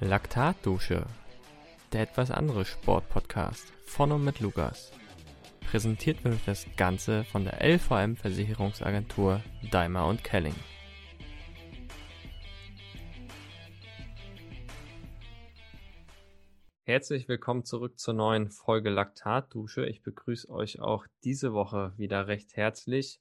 Laktatdusche, der etwas andere Sportpodcast von und mit Lukas. Präsentiert wird das Ganze von der LVM Versicherungsagentur Daimler und Kelling. Herzlich willkommen zurück zur neuen Folge Laktatdusche. Ich begrüße euch auch diese Woche wieder recht herzlich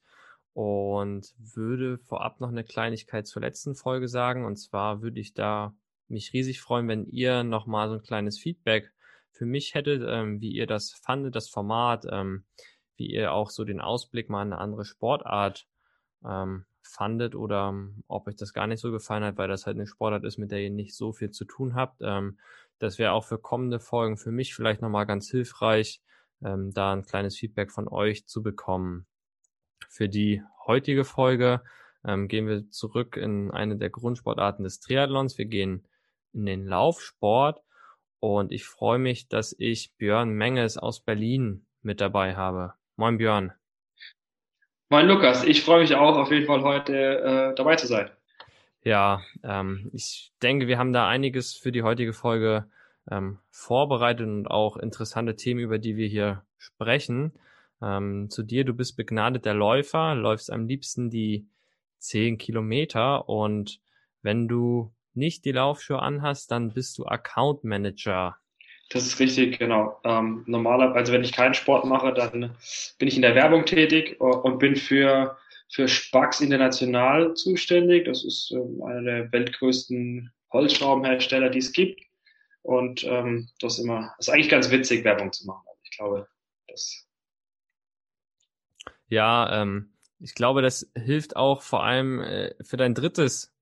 und würde vorab noch eine Kleinigkeit zur letzten Folge sagen. Und zwar würde ich da mich riesig freuen, wenn ihr nochmal so ein kleines Feedback für mich hättet, ähm, wie ihr das fandet, das Format, ähm, wie ihr auch so den Ausblick mal in eine andere Sportart ähm, fandet oder ähm, ob euch das gar nicht so gefallen hat, weil das halt eine Sportart ist, mit der ihr nicht so viel zu tun habt. Ähm, das wäre auch für kommende Folgen für mich vielleicht nochmal ganz hilfreich, ähm, da ein kleines Feedback von euch zu bekommen. Für die heutige Folge gehen wir zurück in eine der Grundsportarten des Triathlons. Wir gehen in den Laufsport und ich freue mich, dass ich Björn Menges aus Berlin mit dabei habe. Moin Björn. Moin Lukas, ich freue mich auch auf jeden Fall heute äh, dabei zu sein. Ja, ähm, ich denke, wir haben da einiges für die heutige Folge ähm, vorbereitet und auch interessante Themen, über die wir hier sprechen. Ähm, zu dir, du bist begnadeter Läufer, läufst am liebsten die zehn Kilometer und wenn du nicht die Laufschuhe anhast, dann bist du Account Manager. Das ist richtig, genau. Ähm, normalerweise, also wenn ich keinen Sport mache, dann bin ich in der Werbung tätig und bin für, für Spax International zuständig. Das ist ähm, einer der weltgrößten Holzschraubenhersteller, die es gibt. Und ähm, das ist immer, das ist eigentlich ganz witzig, Werbung zu machen. Also ich glaube, das ja, ähm, ich glaube, das hilft auch vor allem äh, für dein drittes,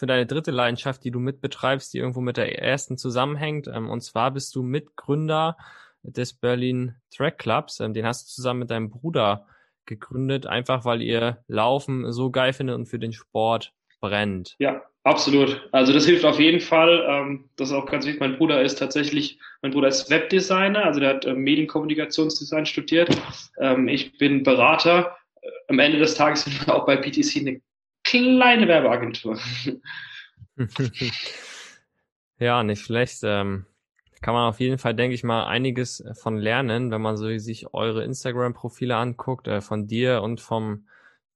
für deine dritte Leidenschaft, die du mitbetreibst, die irgendwo mit der ersten zusammenhängt. Ähm, und zwar bist du Mitgründer des Berlin Track Clubs. Ähm, den hast du zusammen mit deinem Bruder gegründet, einfach weil ihr Laufen so geil findet und für den Sport brennt. Ja, absolut. Also das hilft auf jeden Fall. Ähm, das ist auch ganz wichtig. Mein Bruder ist tatsächlich, mein Bruder ist Webdesigner, also der hat Medienkommunikationsdesign studiert. Ich bin Berater. Am Ende des Tages sind wir auch bei PTC eine kleine Werbeagentur. ja, nicht schlecht. Ähm, kann man auf jeden Fall, denke ich mal, einiges von lernen, wenn man so sich eure Instagram-Profile anguckt, äh, von dir und vom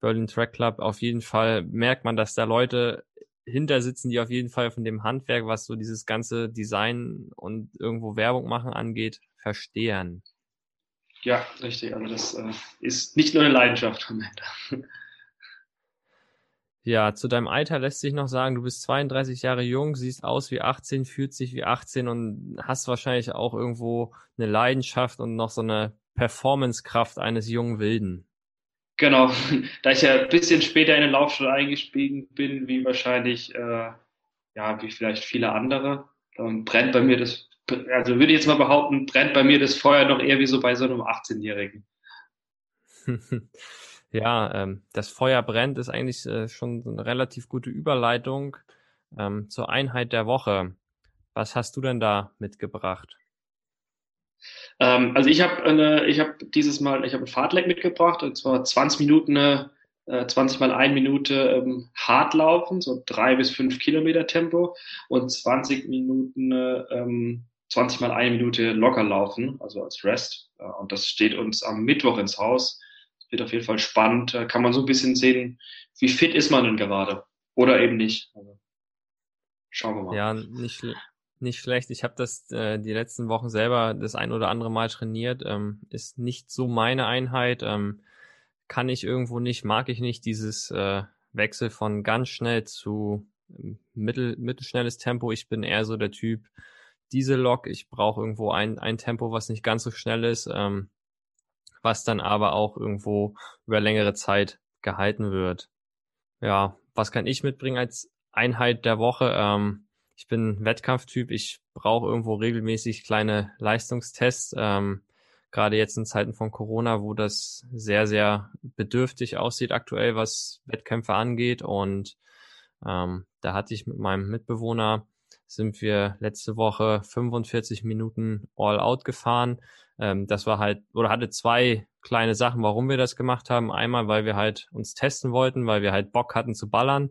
Berlin Track Club. Auf jeden Fall merkt man, dass da Leute hinter sitzen, die auf jeden Fall von dem Handwerk, was so dieses ganze Design und irgendwo Werbung machen angeht, verstehen. Ja, richtig. Also das äh, ist nicht nur eine Leidenschaft. Ja, zu deinem Alter lässt sich noch sagen, du bist 32 Jahre jung, siehst aus wie 18, fühlt sich wie 18 und hast wahrscheinlich auch irgendwo eine Leidenschaft und noch so eine Performancekraft eines jungen Wilden. Genau, da ich ja ein bisschen später in den Laufschule eingestiegen bin, wie wahrscheinlich, äh, ja, wie vielleicht viele andere, ähm, brennt bei mir das, also würde ich jetzt mal behaupten, brennt bei mir das Feuer noch eher wie so bei so einem 18-Jährigen. ja, ähm, das Feuer brennt ist eigentlich äh, schon eine relativ gute Überleitung ähm, zur Einheit der Woche. Was hast du denn da mitgebracht? Ähm, also ich habe ich habe dieses Mal, ich habe ein Fahrtleck mitgebracht und zwar 20 Minuten, äh, 20 mal eine Minute ähm, hart laufen, so drei bis fünf Kilometer Tempo und 20 Minuten, ähm, 20 mal eine Minute locker laufen, also als Rest. Äh, und das steht uns am Mittwoch ins Haus. Wird auf jeden Fall spannend. Da kann man so ein bisschen sehen, wie fit ist man denn gerade oder eben nicht. Also, schauen wir mal. Ja, nicht, nicht schlecht. Ich habe das äh, die letzten Wochen selber das ein oder andere Mal trainiert. Ähm, ist nicht so meine Einheit. Ähm, kann ich irgendwo nicht, mag ich nicht dieses äh, Wechsel von ganz schnell zu ähm, mittel, mittelschnelles Tempo. Ich bin eher so der Typ diese Lok. Ich brauche irgendwo ein, ein Tempo, was nicht ganz so schnell ist, ähm, was dann aber auch irgendwo über längere Zeit gehalten wird. Ja, was kann ich mitbringen als Einheit der Woche? Ähm, ich bin Wettkampftyp, ich brauche irgendwo regelmäßig kleine Leistungstests. Ähm, Gerade jetzt in Zeiten von Corona, wo das sehr, sehr bedürftig aussieht aktuell, was Wettkämpfe angeht. Und ähm, da hatte ich mit meinem Mitbewohner, sind wir letzte Woche 45 Minuten All-Out gefahren. Ähm, das war halt, oder hatte zwei kleine Sachen, warum wir das gemacht haben. Einmal, weil wir halt uns testen wollten, weil wir halt Bock hatten zu ballern.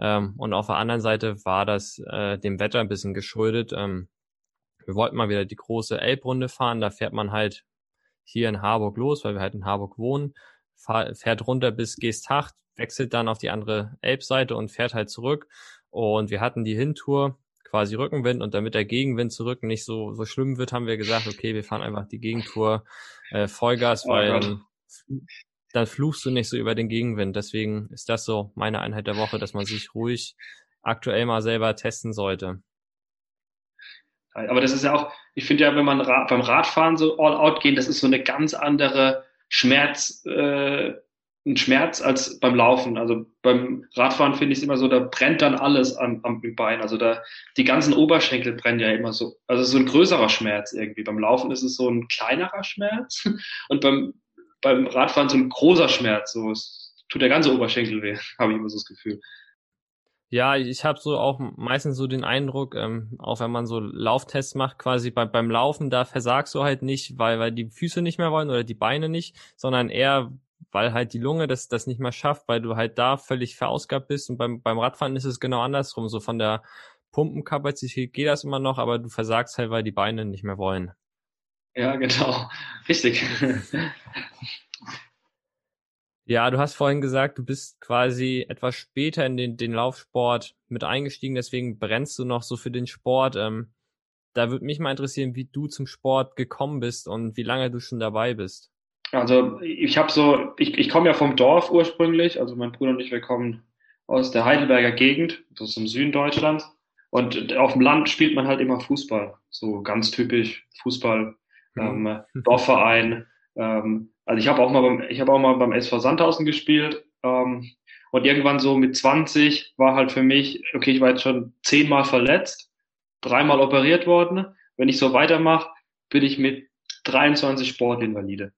Ähm, und auf der anderen Seite war das äh, dem Wetter ein bisschen geschuldet. Ähm, wir wollten mal wieder die große Elbrunde fahren. Da fährt man halt hier in Harburg los, weil wir halt in Harburg wohnen, fahr, fährt runter bis Geesthacht, wechselt dann auf die andere Elbseite und fährt halt zurück. Und wir hatten die Hintour quasi Rückenwind und damit der Gegenwind zurück nicht so, so schlimm wird, haben wir gesagt, okay, wir fahren einfach die Gegentour äh, Vollgas, oh weil dann, dann fluchst du nicht so über den Gegenwind. Deswegen ist das so meine Einheit der Woche, dass man sich ruhig aktuell mal selber testen sollte. Aber das ist ja auch, ich finde ja, wenn man beim Radfahren so all out gehen, das ist so eine ganz andere Schmerz, äh, ein Schmerz als beim Laufen. Also beim Radfahren finde ich es immer so, da brennt dann alles am, am Bein. Also da die ganzen Oberschenkel brennen ja immer so. Also so ein größerer Schmerz irgendwie. Beim Laufen ist es so ein kleinerer Schmerz und beim beim Radfahren so ein großer Schmerz. So es tut der ganze Oberschenkel weh, habe ich immer so das Gefühl. Ja, ich habe so auch meistens so den Eindruck, ähm, auch wenn man so Lauftests macht, quasi bei, beim Laufen, da versagst du halt nicht, weil, weil die Füße nicht mehr wollen oder die Beine nicht, sondern eher, weil halt die Lunge das, das nicht mehr schafft, weil du halt da völlig verausgabt bist. Und beim, beim Radfahren ist es genau andersrum. So von der Pumpenkapazität geht das immer noch, aber du versagst halt, weil die Beine nicht mehr wollen. Ja, genau. Richtig. Ja, du hast vorhin gesagt, du bist quasi etwas später in den, den Laufsport mit eingestiegen, deswegen brennst du noch so für den Sport. Ähm, da würde mich mal interessieren, wie du zum Sport gekommen bist und wie lange du schon dabei bist. Also ich habe so, ich, ich komme ja vom Dorf ursprünglich, also mein Bruder und ich, wir kommen aus der Heidelberger Gegend, das ist im Süden Deutschlands. Und auf dem Land spielt man halt immer Fußball, so ganz typisch Fußball, mhm. ähm, Dorfverein. Ähm, also ich habe auch mal beim, ich habe auch mal beim SV Sandhausen gespielt. Ähm, und irgendwann so mit 20 war halt für mich, okay, ich war jetzt schon zehnmal verletzt, dreimal operiert worden. Wenn ich so weitermache, bin ich mit 23 Sportinvalide.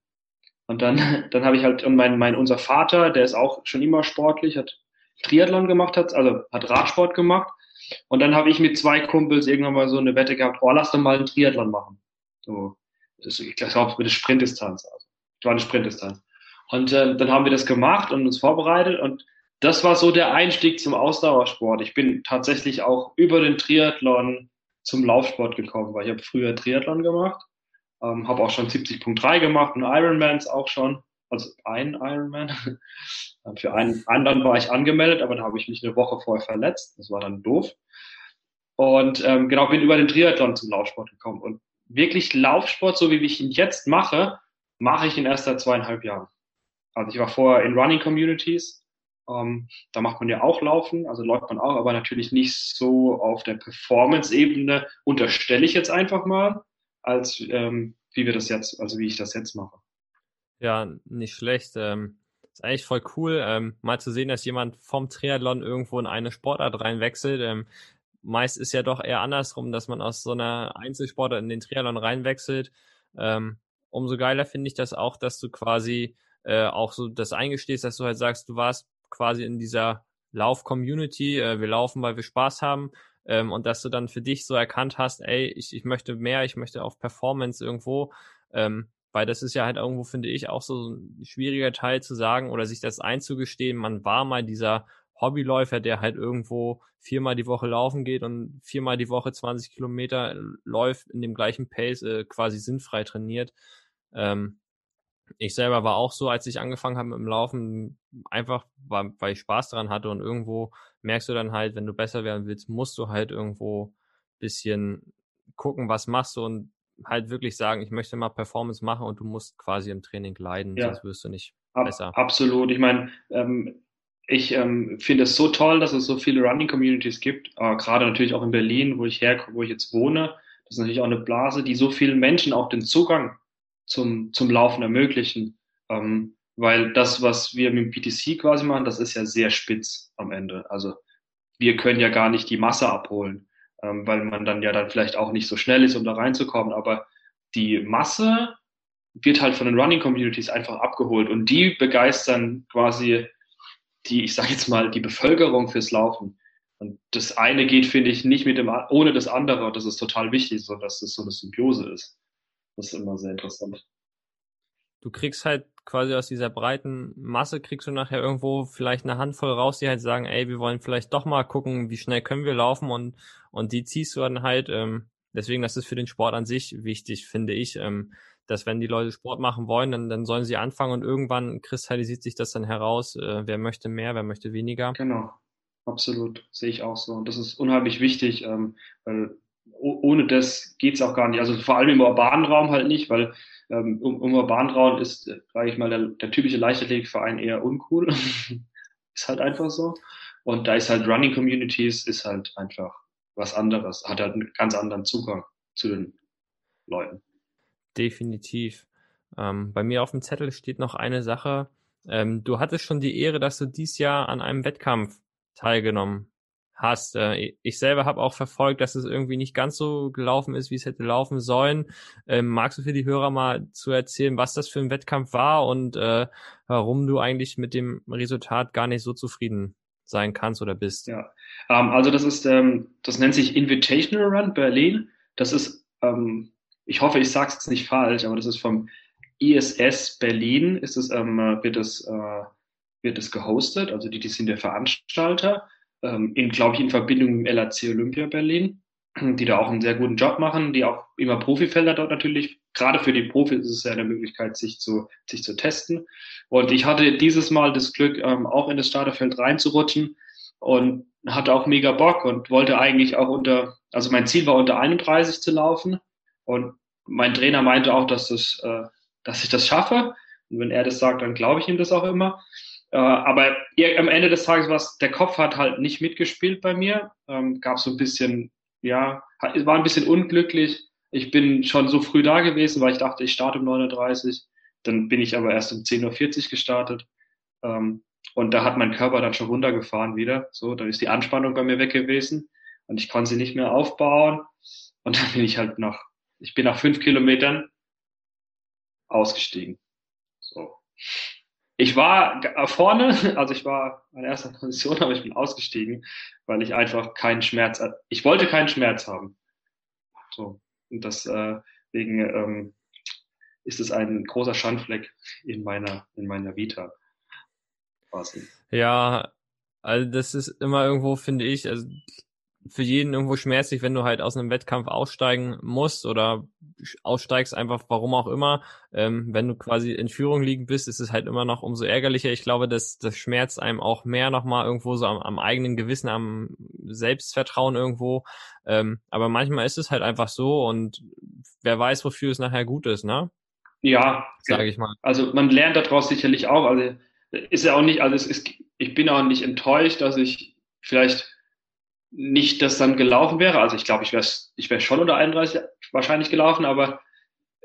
Und dann, dann habe ich halt, und mein, mein, unser Vater, der ist auch schon immer sportlich, hat Triathlon gemacht, hat, also hat Radsport gemacht. Und dann habe ich mit zwei Kumpels irgendwann mal so eine Wette gehabt, oh, lass doch mal einen Triathlon machen. So, das, ich glaube, mit der Sprintdistanz. Also war eine Sprintdistanz. Und äh, dann haben wir das gemacht und uns vorbereitet und das war so der Einstieg zum Ausdauersport. Ich bin tatsächlich auch über den Triathlon zum Laufsport gekommen, weil ich habe früher Triathlon gemacht, ähm, habe auch schon 70.3 gemacht und Ironmans auch schon, also ein Ironman. Für einen anderen war ich angemeldet, aber da habe ich mich eine Woche vorher verletzt. Das war dann doof. Und ähm, genau, bin über den Triathlon zum Laufsport gekommen. Und wirklich Laufsport, so wie ich ihn jetzt mache, mache ich in erst seit zweieinhalb Jahren. Also ich war vorher in Running Communities. Ähm, da macht man ja auch Laufen, also läuft man auch, aber natürlich nicht so auf der Performance-Ebene, unterstelle ich jetzt einfach mal, als ähm, wie wir das jetzt, also wie ich das jetzt mache. Ja, nicht schlecht. Ähm, ist eigentlich voll cool, ähm, mal zu sehen, dass jemand vom Triathlon irgendwo in eine Sportart reinwechselt. Ähm, meist ist ja doch eher andersrum, dass man aus so einer Einzelsportart in den Triathlon reinwechselt. Ähm, umso geiler finde ich das auch, dass du quasi äh, auch so das eingestehst, dass du halt sagst, du warst quasi in dieser Lauf-Community, äh, wir laufen, weil wir Spaß haben ähm, und dass du dann für dich so erkannt hast, ey, ich, ich möchte mehr, ich möchte auf Performance irgendwo, ähm, weil das ist ja halt irgendwo, finde ich, auch so ein schwieriger Teil zu sagen oder sich das einzugestehen, man war mal dieser Hobbyläufer, der halt irgendwo viermal die Woche laufen geht und viermal die Woche 20 Kilometer läuft in dem gleichen Pace, äh, quasi sinnfrei trainiert. Ähm, ich selber war auch so, als ich angefangen habe mit dem Laufen, einfach, weil, weil ich Spaß daran hatte und irgendwo merkst du dann halt, wenn du besser werden willst, musst du halt irgendwo bisschen gucken, was machst du und halt wirklich sagen, ich möchte mal Performance machen und du musst quasi im Training leiden, ja. sonst wirst du nicht Ab, besser. Absolut. Ich meine, ähm, ich ähm, finde es so toll, dass es so viele Running Communities gibt, äh, gerade natürlich auch in Berlin, wo ich her, wo ich jetzt wohne. Das ist natürlich auch eine Blase, die so vielen Menschen auch den Zugang zum, zum Laufen ermöglichen. Ähm, weil das, was wir mit dem PTC quasi machen, das ist ja sehr spitz am Ende. Also wir können ja gar nicht die Masse abholen, ähm, weil man dann ja dann vielleicht auch nicht so schnell ist, um da reinzukommen. Aber die Masse wird halt von den Running Communities einfach abgeholt und die begeistern quasi die, ich sage jetzt mal, die Bevölkerung fürs Laufen. Und das eine geht, finde ich, nicht mit dem, ohne das andere. Das ist total wichtig, so dass es so eine Symbiose ist. Das ist immer sehr interessant. Du kriegst halt quasi aus dieser breiten Masse kriegst du nachher irgendwo vielleicht eine Handvoll raus, die halt sagen, ey, wir wollen vielleicht doch mal gucken, wie schnell können wir laufen und, und die ziehst du dann halt, ähm, deswegen, das ist für den Sport an sich wichtig, finde ich, ähm, dass wenn die Leute Sport machen wollen, dann, dann sollen sie anfangen und irgendwann kristallisiert sich das dann heraus, äh, wer möchte mehr, wer möchte weniger. Genau, absolut, sehe ich auch so. Und das ist unheimlich wichtig, ähm, weil ohne das geht's auch gar nicht. Also vor allem im urbanen Raum halt nicht, weil ähm, um, um urbanen Raum ist, äh, sage ich mal, der, der typische Leichtathletikverein eher uncool. ist halt einfach so. Und da ist halt Running Communities, ist halt einfach was anderes, hat halt einen ganz anderen Zugang zu den Leuten. Definitiv. Ähm, bei mir auf dem Zettel steht noch eine Sache. Ähm, du hattest schon die Ehre, dass du dies Jahr an einem Wettkampf teilgenommen hast. Äh, ich selber habe auch verfolgt, dass es irgendwie nicht ganz so gelaufen ist, wie es hätte laufen sollen. Ähm, magst du für die Hörer mal zu erzählen, was das für ein Wettkampf war und äh, warum du eigentlich mit dem Resultat gar nicht so zufrieden sein kannst oder bist? Ja, ähm, also das ist, ähm, das nennt sich Invitational Run Berlin. Das ist, ich hoffe, ich sage es nicht falsch, aber das ist vom ISS Berlin. Ist es, ähm, wird es äh, wird es gehostet, also die, die sind der Veranstalter ähm, in, glaube ich, in Verbindung mit dem LAC Olympia Berlin, die da auch einen sehr guten Job machen, die auch immer Profifelder dort natürlich. Gerade für die Profis ist es ja eine Möglichkeit, sich zu, sich zu testen. Und ich hatte dieses Mal das Glück, ähm, auch in das Starterfeld reinzurutschen und hatte auch mega Bock und wollte eigentlich auch unter, also mein Ziel war unter 31 zu laufen. Und mein Trainer meinte auch, dass das, äh, dass ich das schaffe. Und wenn er das sagt, dann glaube ich ihm das auch immer. Äh, aber am Ende des Tages war der Kopf hat halt nicht mitgespielt bei mir. Ähm, gab so ein bisschen, ja, war ein bisschen unglücklich. Ich bin schon so früh da gewesen, weil ich dachte, ich starte um 9.30 Dann bin ich aber erst um 10.40 Uhr gestartet. Ähm, und da hat mein Körper dann schon runtergefahren wieder. So, dann ist die Anspannung bei mir weg gewesen und ich konnte sie nicht mehr aufbauen. Und dann bin ich halt nach, ich bin nach fünf Kilometern ausgestiegen. So. Ich war vorne, also ich war in erster Position, aber ich bin ausgestiegen, weil ich einfach keinen Schmerz, ich wollte keinen Schmerz haben. So. Und deswegen äh, ähm, ist es ein großer Schandfleck in meiner, in meiner Vita. Quasi. Ja, also das ist immer irgendwo, finde ich, also für jeden irgendwo schmerzlich, wenn du halt aus einem Wettkampf aussteigen musst oder aussteigst, einfach warum auch immer. Ähm, wenn du quasi in Führung liegen bist, ist es halt immer noch umso ärgerlicher. Ich glaube, dass das schmerzt einem auch mehr nochmal irgendwo so am, am, eigenen Gewissen, am Selbstvertrauen irgendwo. Ähm, aber manchmal ist es halt einfach so und wer weiß, wofür es nachher gut ist, ne? Ja, sage ich mal. Also man lernt daraus sicherlich auch. Also ist ja auch nicht, also es ist, ich bin auch nicht enttäuscht, dass ich vielleicht nicht das dann gelaufen wäre. Also ich glaube, ich wäre ich wär schon unter 31 wahrscheinlich gelaufen, aber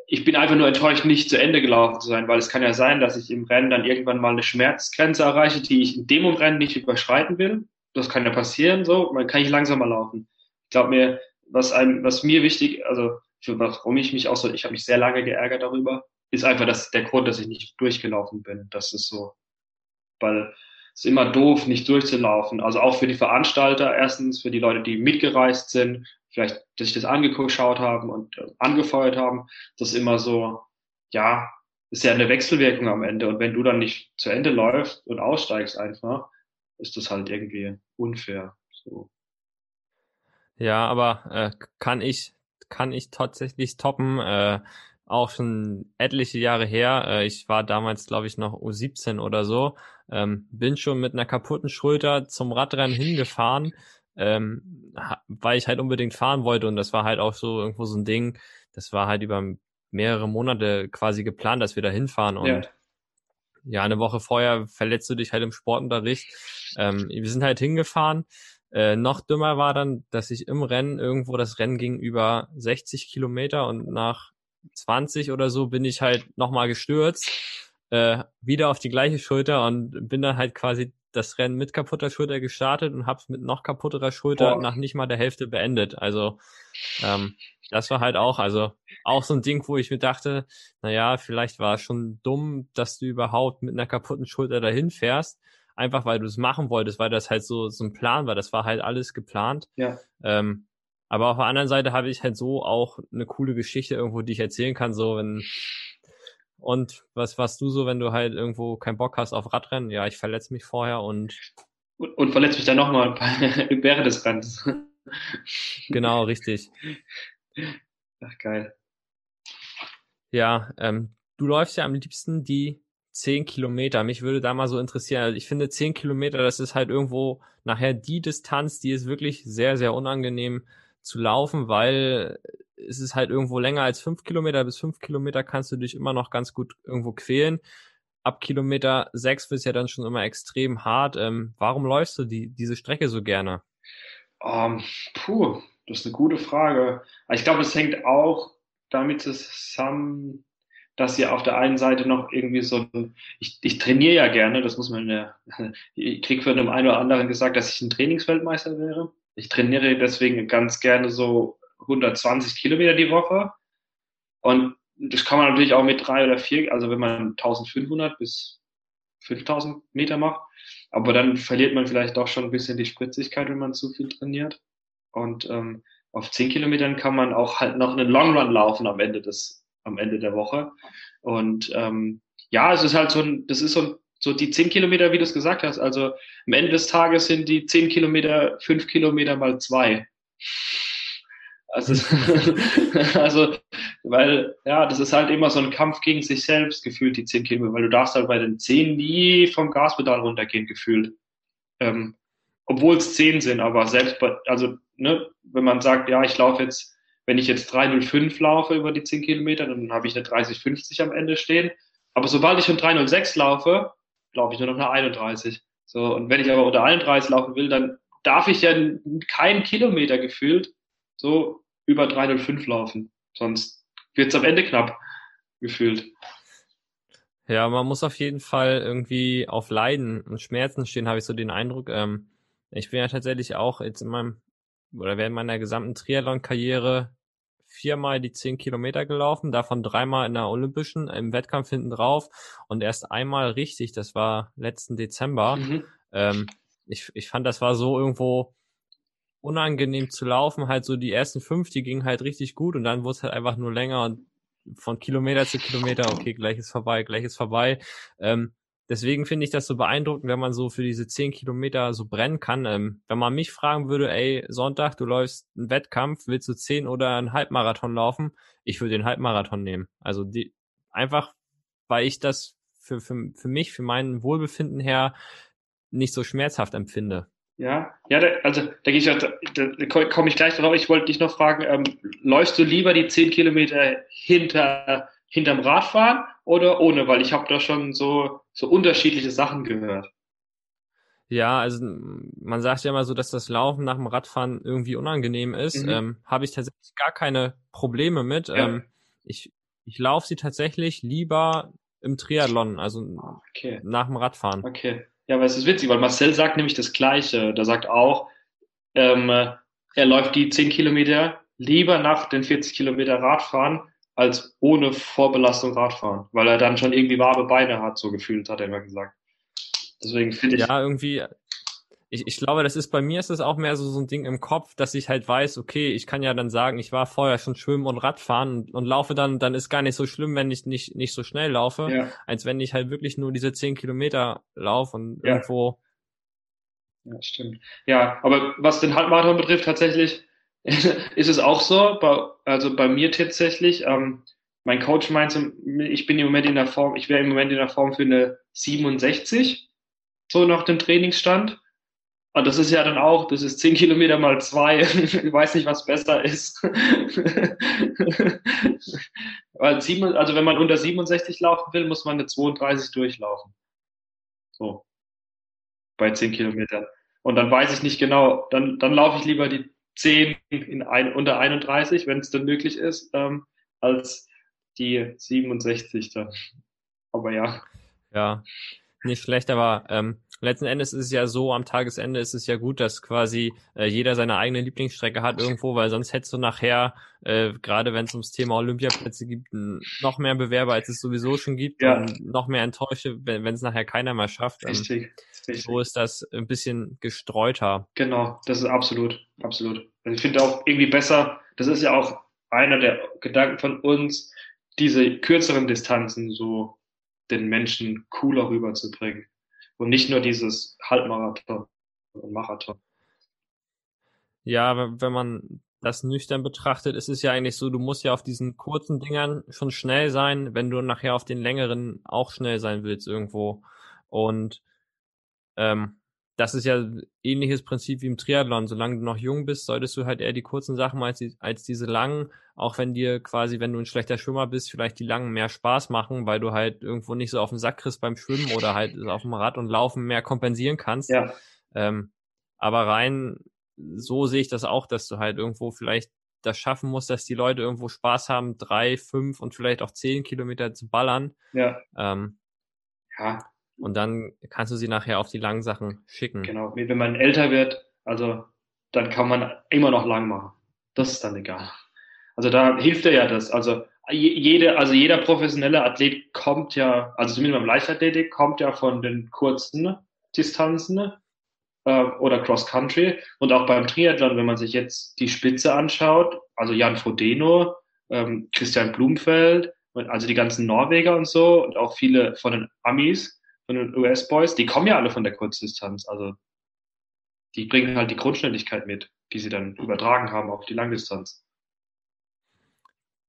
ich bin einfach nur enttäuscht, nicht zu Ende gelaufen zu sein, weil es kann ja sein, dass ich im Rennen dann irgendwann mal eine Schmerzgrenze erreiche, die ich in dem Rennen nicht überschreiten will. Das kann ja passieren, so, man kann ich langsamer laufen. Ich glaube mir, was einem, was mir wichtig, also für warum ich mich auch so, ich habe mich sehr lange geärgert darüber, ist einfach das, der Grund, dass ich nicht durchgelaufen bin. Das ist so, weil ist immer doof, nicht durchzulaufen. Also auch für die Veranstalter, erstens für die Leute, die mitgereist sind, vielleicht, dass sich das angeschaut haben und äh, angefeuert haben. Das ist immer so, ja, ist ja eine Wechselwirkung am Ende. Und wenn du dann nicht zu Ende läufst und aussteigst einfach, ist das halt irgendwie unfair. So. Ja, aber äh, kann ich kann ich tatsächlich toppen. Äh, auch schon etliche Jahre her. Äh, ich war damals, glaube ich, noch U17 oder so. Ähm, bin schon mit einer kaputten Schulter zum Radrennen hingefahren, ähm, weil ich halt unbedingt fahren wollte. Und das war halt auch so irgendwo so ein Ding. Das war halt über mehrere Monate quasi geplant, dass wir da hinfahren. Und ja. ja, eine Woche vorher verletzt du dich halt im Sportunterricht. Ähm, wir sind halt hingefahren. Äh, noch dümmer war dann, dass ich im Rennen irgendwo das Rennen ging über 60 Kilometer und nach 20 oder so bin ich halt nochmal gestürzt, äh, wieder auf die gleiche Schulter und bin dann halt quasi das Rennen mit kaputter Schulter gestartet und hab's mit noch kaputterer Schulter Boah. nach nicht mal der Hälfte beendet. Also ähm, das war halt auch, also auch so ein Ding, wo ich mir dachte, naja, vielleicht war es schon dumm, dass du überhaupt mit einer kaputten Schulter dahin fährst. Einfach weil du es machen wolltest, weil das halt so, so ein Plan war. Das war halt alles geplant. Ja. Ähm, aber auf der anderen Seite habe ich halt so auch eine coole Geschichte irgendwo, die ich erzählen kann, so wenn Und was warst du so, wenn du halt irgendwo keinen Bock hast auf Radrennen? Ja, ich verletze mich vorher und. Und, und verletze mich dann nochmal während des Rennens. genau, richtig. Ach, geil. Ja, ähm, du läufst ja am liebsten die zehn Kilometer. Mich würde da mal so interessieren. Also ich finde zehn Kilometer, das ist halt irgendwo nachher die Distanz, die ist wirklich sehr, sehr unangenehm zu laufen, weil es ist halt irgendwo länger als fünf Kilometer. Bis fünf Kilometer kannst du dich immer noch ganz gut irgendwo quälen. Ab Kilometer sechs wird es ja dann schon immer extrem hart. Ähm, warum läufst du die, diese Strecke so gerne? Um, ähm, puh, das ist eine gute Frage. Ich glaube, es hängt auch damit zusammen, dass ihr auf der einen Seite noch irgendwie so, ich, ich trainiere ja gerne, das muss man ja, ich krieg von dem einen oder anderen gesagt, dass ich ein Trainingsweltmeister wäre. Ich trainiere deswegen ganz gerne so 120 Kilometer die Woche. Und das kann man natürlich auch mit drei oder vier, also wenn man 1500 bis 5000 Meter macht. Aber dann verliert man vielleicht doch schon ein bisschen die Spritzigkeit, wenn man zu viel trainiert. Und ähm, auf 10 Kilometern kann man auch halt noch einen Long Run laufen am Ende des, am Ende der Woche. Und ähm, ja, es ist halt so ein, das ist so, so die 10 Kilometer, wie du es gesagt hast. Also am Ende des Tages sind die 10 Kilometer 5 Kilometer mal zwei. Also, also, weil, ja, das ist halt immer so ein Kampf gegen sich selbst gefühlt, die 10 Kilometer, weil du darfst halt bei den 10 nie vom Gaspedal runtergehen, gefühlt. Ähm, obwohl es 10 sind, aber selbst bei, also, ne, wenn man sagt, ja, ich laufe jetzt, wenn ich jetzt 305 laufe über die 10 Kilometer, dann habe ich eine 3050 am Ende stehen. Aber sobald ich schon 306 laufe, laufe ich nur noch eine 31. So, und wenn ich aber unter 31 laufen will, dann darf ich ja keinen Kilometer gefühlt so über 305 laufen. Sonst wird es am Ende knapp gefühlt. Ja, man muss auf jeden Fall irgendwie auf Leiden und Schmerzen stehen, habe ich so den Eindruck. Ähm, ich bin ja tatsächlich auch jetzt in meinem oder während meiner gesamten Triathlon-Karriere viermal die zehn Kilometer gelaufen, davon dreimal in der Olympischen, im Wettkampf hinten drauf und erst einmal richtig, das war letzten Dezember. Mhm. Ähm, ich, ich fand, das war so irgendwo unangenehm zu laufen. Halt so die ersten fünf, die gingen halt richtig gut und dann wurde es halt einfach nur länger und von Kilometer zu Kilometer, okay, gleich ist vorbei, gleich ist vorbei. Ähm, deswegen finde ich das so beeindruckend, wenn man so für diese zehn Kilometer so brennen kann. Ähm, wenn man mich fragen würde, ey, Sonntag, du läufst einen Wettkampf, willst du zehn oder einen Halbmarathon laufen? Ich würde den Halbmarathon nehmen. Also die, einfach, weil ich das für, für, für mich, für mein Wohlbefinden her nicht so schmerzhaft empfinde. Ja, ja, da, also da, ich, da, da komme ich gleich drauf. Ich wollte dich noch fragen, ähm, läufst du lieber die zehn Kilometer hinter hinterm Radfahren oder ohne? Weil ich habe da schon so so unterschiedliche Sachen gehört. Ja, also man sagt ja immer so, dass das Laufen nach dem Radfahren irgendwie unangenehm ist. Mhm. Ähm, habe ich tatsächlich gar keine Probleme mit. Ja. Ähm, ich ich laufe sie tatsächlich lieber im Triathlon, also okay. nach dem Radfahren. Okay. Ja, aber es ist witzig, weil Marcel sagt nämlich das Gleiche. Der sagt auch, ähm, er läuft die 10 Kilometer lieber nach den 40 Kilometer Radfahren als ohne Vorbelastung Radfahren, weil er dann schon irgendwie warme Beine hat, so gefühlt, hat er immer gesagt. Deswegen finde ich. Ja, irgendwie, ich, ich glaube, das ist bei mir ist es auch mehr so, so ein Ding im Kopf, dass ich halt weiß, okay, ich kann ja dann sagen, ich war vorher schon schwimmen und Radfahren und, und laufe dann, dann ist gar nicht so schlimm, wenn ich nicht, nicht so schnell laufe, ja. als wenn ich halt wirklich nur diese zehn Kilometer laufe und ja. irgendwo. Ja, stimmt. Ja, aber was den Halbmarathon betrifft, tatsächlich ist es auch so, bei, also bei mir tatsächlich, ähm, mein Coach meinte, ich bin im Moment in der Form, ich wäre im Moment in der Form für eine 67, so nach dem Trainingsstand. Und das ist ja dann auch, das ist 10 Kilometer mal zwei. ich weiß nicht, was besser ist. Also wenn man unter 67 laufen will, muss man eine 32 durchlaufen. So. Bei 10 Kilometern. Und dann weiß ich nicht genau, dann, dann laufe ich lieber die 10 in ein, unter 31, wenn es dann möglich ist, ähm, als die 67 dann. Aber ja. Ja, nicht schlecht, aber ähm, letzten Endes ist es ja so, am Tagesende ist es ja gut, dass quasi äh, jeder seine eigene Lieblingsstrecke hat irgendwo, weil sonst hättest du nachher, äh, gerade wenn es ums Thema Olympiaplätze gibt, noch mehr Bewerber, als es sowieso schon gibt ja. und noch mehr Enttäusche, wenn es nachher keiner mehr schafft. Richtig, richtig. So ist das ein bisschen gestreuter. Genau, das ist absolut, absolut. Also ich finde auch irgendwie besser, das ist ja auch einer der Gedanken von uns, diese kürzeren Distanzen so den Menschen cooler rüberzubringen und nicht nur dieses Halbmarathon und Marathon. Ja, wenn man das nüchtern betrachtet, ist es ja eigentlich so, du musst ja auf diesen kurzen Dingern schon schnell sein, wenn du nachher auf den längeren auch schnell sein willst irgendwo. Und ähm, das ist ja ähnliches Prinzip wie im Triathlon. Solange du noch jung bist, solltest du halt eher die kurzen Sachen als, die, als diese langen, auch wenn dir quasi, wenn du ein schlechter Schwimmer bist, vielleicht die langen mehr Spaß machen, weil du halt irgendwo nicht so auf den Sack kriegst beim Schwimmen oder halt auf dem Rad und Laufen mehr kompensieren kannst. Ja. Ähm, aber rein so sehe ich das auch, dass du halt irgendwo vielleicht das schaffen musst, dass die Leute irgendwo Spaß haben, drei, fünf und vielleicht auch zehn Kilometer zu ballern. Ja. Ähm, ja. Und dann kannst du sie nachher auf die langen Sachen schicken. Genau. Wenn man älter wird, also dann kann man immer noch lang machen. Das ist dann egal. Also da hilft dir ja das. Also jede, also jeder professionelle Athlet kommt ja, also zumindest beim Leichtathletik, kommt ja von den kurzen Distanzen äh, oder Cross Country und auch beim Triathlon, wenn man sich jetzt die Spitze anschaut, also Jan Frodeno, ähm, Christian Blumfeld, also die ganzen Norweger und so und auch viele von den Amis, von den US-Boys, die kommen ja alle von der Kurzdistanz. Also die bringen halt die Grundschnelligkeit mit, die sie dann übertragen haben auf die Langdistanz.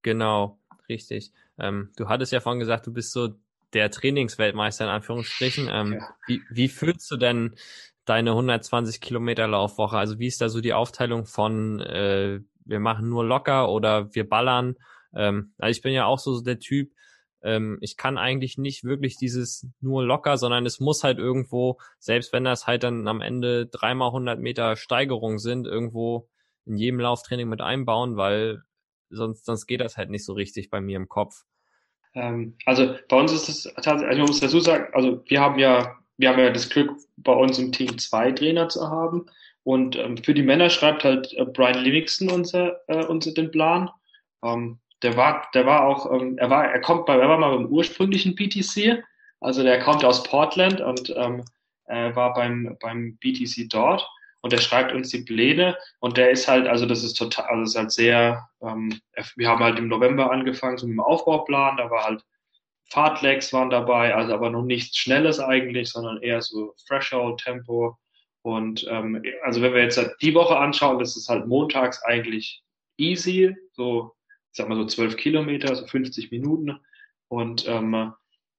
Genau, richtig. Ähm, du hattest ja vorhin gesagt, du bist so der Trainingsweltmeister in Anführungsstrichen. Ähm, ja. wie, wie fühlst du denn deine 120 Kilometer Laufwoche? Also wie ist da so die Aufteilung von äh, wir machen nur locker oder wir ballern? Ähm, also ich bin ja auch so der Typ, ähm, ich kann eigentlich nicht wirklich dieses nur locker, sondern es muss halt irgendwo, selbst wenn das halt dann am Ende dreimal 100 Meter Steigerung sind, irgendwo in jedem Lauftraining mit einbauen, weil sonst, sonst geht das halt nicht so richtig bei mir im Kopf. Ähm, also bei uns ist es tatsächlich, also ich muss dazu sagen, also wir haben ja wir haben ja das Glück, bei uns im Team zwei Trainer zu haben. Und ähm, für die Männer schreibt halt äh, Brian Livingston unser, äh, unser den Plan. Ähm, der war, der war auch, ähm, er war, er kommt bei, er war mal beim ursprünglichen BTC. Also der kommt aus Portland und ähm, er war beim, beim BTC dort und der schreibt uns die Pläne und der ist halt, also das ist total, also das ist halt sehr, ähm, wir haben halt im November angefangen so mit dem Aufbauplan, da war halt Fahrtlegs waren dabei, also aber noch nichts Schnelles eigentlich, sondern eher so Threshold, Tempo. Und ähm, also wenn wir jetzt halt die Woche anschauen, das ist halt montags eigentlich easy, so ich sag mal so zwölf Kilometer, so 50 Minuten. Und ähm,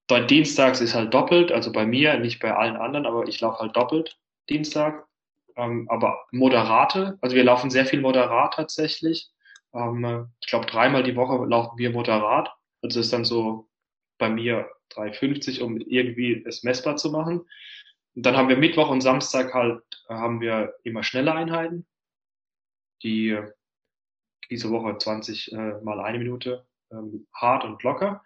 bei Dienstags ist halt doppelt, also bei mir, nicht bei allen anderen, aber ich laufe halt doppelt Dienstag. Ähm, aber moderate, also wir laufen sehr viel moderat tatsächlich. Ähm, ich glaube, dreimal die Woche laufen wir moderat. Also ist dann so bei mir 3,50, um irgendwie es messbar zu machen. Und dann haben wir Mittwoch und Samstag halt, haben wir immer schnelle Einheiten, die diese Woche 20 äh, mal eine Minute ähm, hart und locker.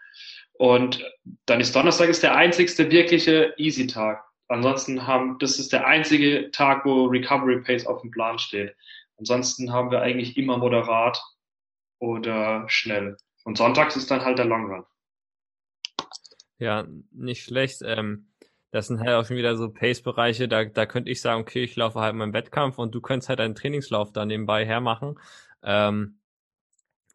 Und dann ist Donnerstag ist der einzigste wirkliche Easy-Tag. Ansonsten haben, das ist der einzige Tag, wo Recovery Pace auf dem Plan steht. Ansonsten haben wir eigentlich immer moderat oder schnell. Und sonntags ist dann halt der Long Run. Ja, nicht schlecht. Ähm, das sind halt auch schon wieder so Pace-Bereiche, da, da könnte ich sagen, okay, ich laufe halt meinen Wettkampf und du könntest halt einen Trainingslauf da nebenbei hermachen. Ähm,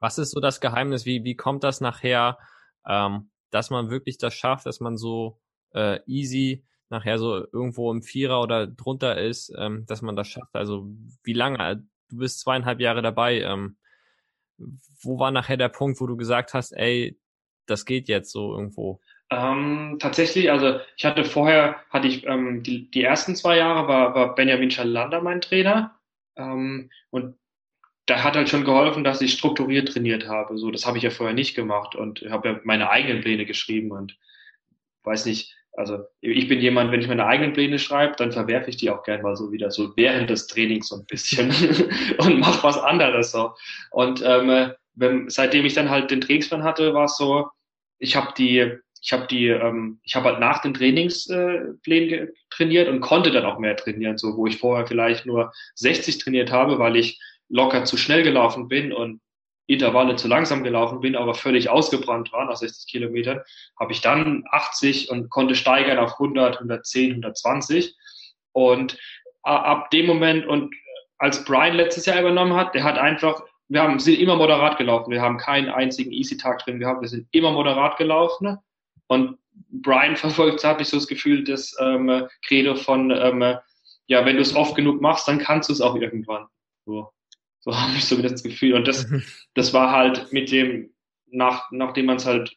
was ist so das Geheimnis? Wie, wie kommt das nachher, ähm, dass man wirklich das schafft, dass man so äh, easy nachher so irgendwo im Vierer oder drunter ist, ähm, dass man das schafft? Also wie lange? Du bist zweieinhalb Jahre dabei. Ähm, wo war nachher der Punkt, wo du gesagt hast, ey, das geht jetzt so irgendwo? Ähm, tatsächlich, also ich hatte vorher, hatte ich ähm, die, die ersten zwei Jahre war, war Benjamin Schalander mein Trainer ähm, und da hat halt schon geholfen, dass ich strukturiert trainiert habe. So, das habe ich ja vorher nicht gemacht und habe ja meine eigenen Pläne geschrieben und weiß nicht, also ich bin jemand, wenn ich meine eigenen Pläne schreibe, dann verwerfe ich die auch gern mal so wieder so während des Trainings so ein bisschen und mach was anderes so. Und ähm, wenn, seitdem ich dann halt den Trainingsplan hatte, war es so, ich habe die ich habe die, ähm, ich habe halt nach den Trainingsplänen äh, trainiert und konnte dann auch mehr trainieren, so wo ich vorher vielleicht nur 60 trainiert habe, weil ich locker zu schnell gelaufen bin und Intervalle zu langsam gelaufen bin, aber völlig ausgebrannt war nach 60 Kilometern, habe ich dann 80 und konnte steigern auf 100, 110, 120 und ab dem Moment und als Brian letztes Jahr übernommen hat, der hat einfach wir haben, sind immer moderat gelaufen. Wir haben keinen einzigen Easy-Tag drin gehabt. Wir sind immer moderat gelaufen. Und Brian verfolgt, habe ich so das Gefühl, das ähm, Credo von, ähm, ja, wenn du es oft genug machst, dann kannst du es auch irgendwann. So, so habe ich so das Gefühl. Und das, das war halt mit dem, nach, nachdem man es halt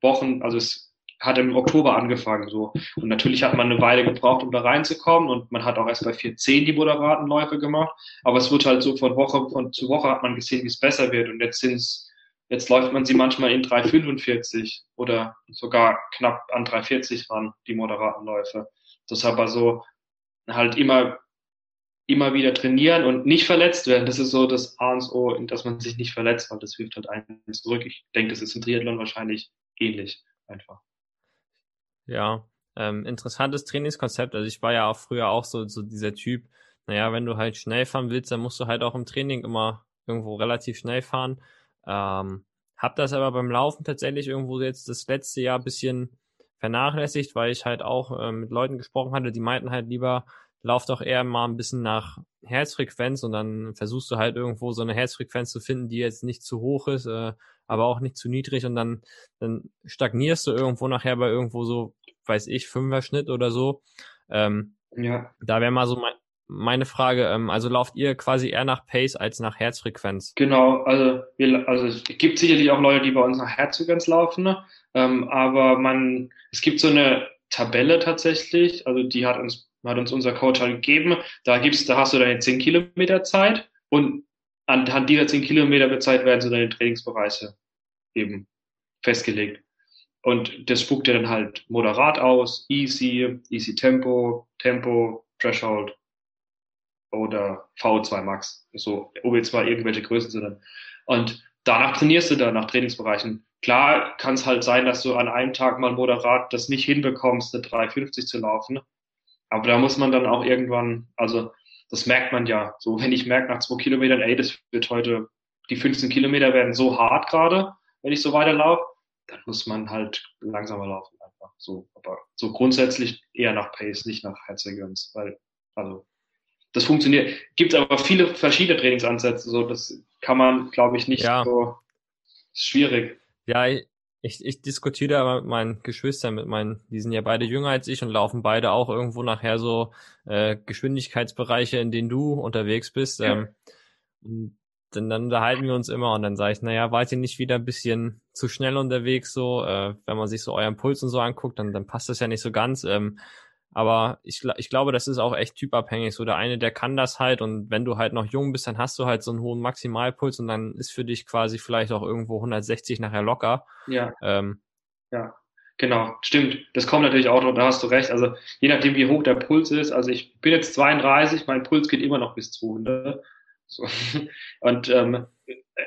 Wochen, also es hat im Oktober angefangen so. Und natürlich hat man eine Weile gebraucht, um da reinzukommen und man hat auch erst bei 4.10 die moderaten Läufe gemacht. Aber es wird halt so von Woche von zu Woche hat man gesehen, wie es besser wird. Und jetzt sind's, jetzt läuft man sie manchmal in 3.45 oder sogar knapp an 3.40 ran, die moderaten Läufe. Deshalb also halt immer, immer wieder trainieren und nicht verletzt werden. Das ist so das A und O, dass man sich nicht verletzt, weil das hilft halt einen zurück. Ich denke, das ist im Triathlon wahrscheinlich ähnlich einfach. Ja, ähm, interessantes Trainingskonzept. Also ich war ja auch früher auch so, so dieser Typ, naja, wenn du halt schnell fahren willst, dann musst du halt auch im Training immer irgendwo relativ schnell fahren. Ähm, hab das aber beim Laufen tatsächlich irgendwo jetzt das letzte Jahr bisschen vernachlässigt, weil ich halt auch äh, mit Leuten gesprochen hatte, die meinten halt lieber, lauf doch eher mal ein bisschen nach Herzfrequenz und dann versuchst du halt irgendwo so eine Herzfrequenz zu finden, die jetzt nicht zu hoch ist, äh, aber auch nicht zu niedrig und dann, dann stagnierst du irgendwo nachher bei irgendwo so, weiß ich, Fünfer-Schnitt oder so. Ähm, ja. Da wäre mal so mein, meine Frage, ähm, also lauft ihr quasi eher nach Pace als nach Herzfrequenz? Genau, also, wir, also es gibt sicherlich auch Leute, die bei uns nach Herzfrequenz laufen, ne? ähm, aber man, es gibt so eine Tabelle tatsächlich, also die hat uns, hat uns unser Coach halt gegeben, da gibt's, da hast du deine 10 Kilometer Zeit und anhand dieser 10 Kilometer Zeit werden so deine Trainingsbereiche eben festgelegt. Und das spuckt er dann halt moderat aus, easy, easy Tempo, Tempo, Threshold oder V2 Max. So, ob jetzt mal irgendwelche Größen sind. Und danach trainierst du dann nach Trainingsbereichen. Klar kann es halt sein, dass du an einem Tag mal moderat das nicht hinbekommst, eine 350 zu laufen. Aber da muss man dann auch irgendwann, also das merkt man ja. So, wenn ich merke nach zwei Kilometern, ey, das wird heute, die 15 Kilometer werden so hart gerade, wenn ich so weiterlaufe, dann muss man halt langsamer laufen einfach. So, aber so grundsätzlich eher nach Pace, nicht nach Herzfrequenz, weil, also, das funktioniert. Gibt aber viele verschiedene Trainingsansätze, so, das kann man, glaube ich, nicht ja. so, ist schwierig. Ja, ich, ich diskutiere da mit meinen Geschwistern, mit meinen, die sind ja beide jünger als ich und laufen beide auch irgendwo nachher so äh, Geschwindigkeitsbereiche, in denen du unterwegs bist. Ja. Ähm, und dann, dann unterhalten wir uns immer und dann sage ich, naja, wart ihr nicht wieder ein bisschen zu schnell unterwegs so? Äh, wenn man sich so euren Puls und so anguckt, dann, dann passt das ja nicht so ganz. Ähm, aber ich, ich glaube, das ist auch echt typabhängig. So der eine, der kann das halt und wenn du halt noch jung bist, dann hast du halt so einen hohen Maximalpuls und dann ist für dich quasi vielleicht auch irgendwo 160 nachher locker. Ja. Ähm, ja, genau, stimmt. Das kommt natürlich auch, da hast du recht. Also je nachdem, wie hoch der Puls ist. Also ich bin jetzt 32, mein Puls geht immer noch bis 200. So. Und ähm,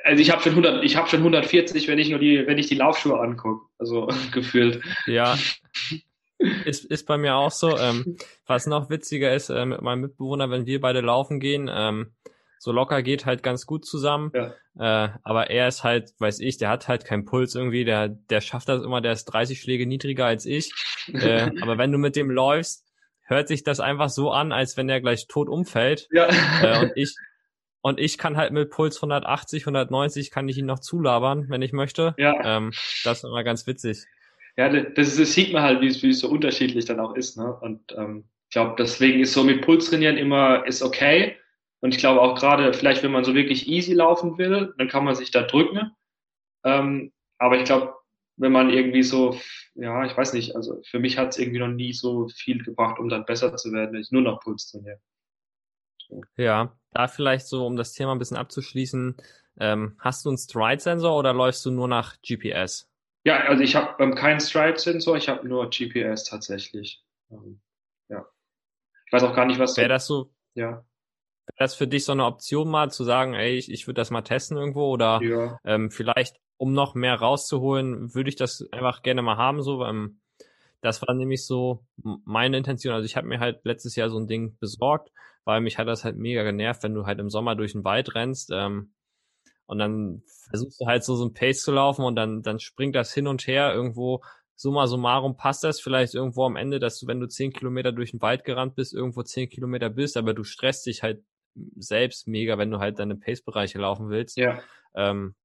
also ich habe schon 100, ich habe schon 140, wenn ich nur die, wenn ich die Laufschuhe angucke. Also gefühlt. Ja. Ist, ist bei mir auch so. Ähm, was noch witziger ist, äh, mit meinem Mitbewohner, wenn wir beide laufen gehen, ähm, so locker geht halt ganz gut zusammen. Ja. Äh, aber er ist halt, weiß ich, der hat halt keinen Puls irgendwie, der, der schafft das immer, der ist 30 Schläge niedriger als ich. Äh, aber wenn du mit dem läufst, hört sich das einfach so an, als wenn er gleich tot umfällt. Ja. Äh, und ich, und ich kann halt mit Puls 180, 190 kann ich ihn noch zulabern, wenn ich möchte. Ja. Ähm, das ist immer ganz witzig ja, das, das sieht man halt, wie es, wie es so unterschiedlich dann auch ist. Ne? Und ähm, ich glaube, deswegen ist so mit Puls trainieren immer ist okay. Und ich glaube auch gerade, vielleicht wenn man so wirklich easy laufen will, dann kann man sich da drücken. Ähm, aber ich glaube, wenn man irgendwie so, ja, ich weiß nicht, also für mich hat es irgendwie noch nie so viel gebracht, um dann besser zu werden, wenn ich nur noch Puls trainiere. Ja, da vielleicht so, um das Thema ein bisschen abzuschließen, ähm, hast du einen Stride-Sensor oder läufst du nur nach GPS? Ja, also ich habe ähm, keinen Stride-Sensor, ich habe nur GPS tatsächlich. Ähm, ja. Ich weiß auch gar nicht, was. Wäre das so? Ja. Wäre das für dich so eine Option mal zu sagen, ey, ich, ich würde das mal testen irgendwo oder ja. ähm, vielleicht, um noch mehr rauszuholen, würde ich das einfach gerne mal haben, so, ähm, das war nämlich so meine Intention. Also ich habe mir halt letztes Jahr so ein Ding besorgt, weil mich hat das halt mega genervt, wenn du halt im Sommer durch den Wald rennst. Ähm, und dann versuchst du halt so, so ein Pace zu laufen und dann, dann springt das hin und her irgendwo. Summa summarum passt das vielleicht irgendwo am Ende, dass du, wenn du zehn Kilometer durch den Wald gerannt bist, irgendwo zehn Kilometer bist, aber du stresst dich halt selbst mega, wenn du halt deine Pace-Bereiche laufen willst. Ja. Ähm,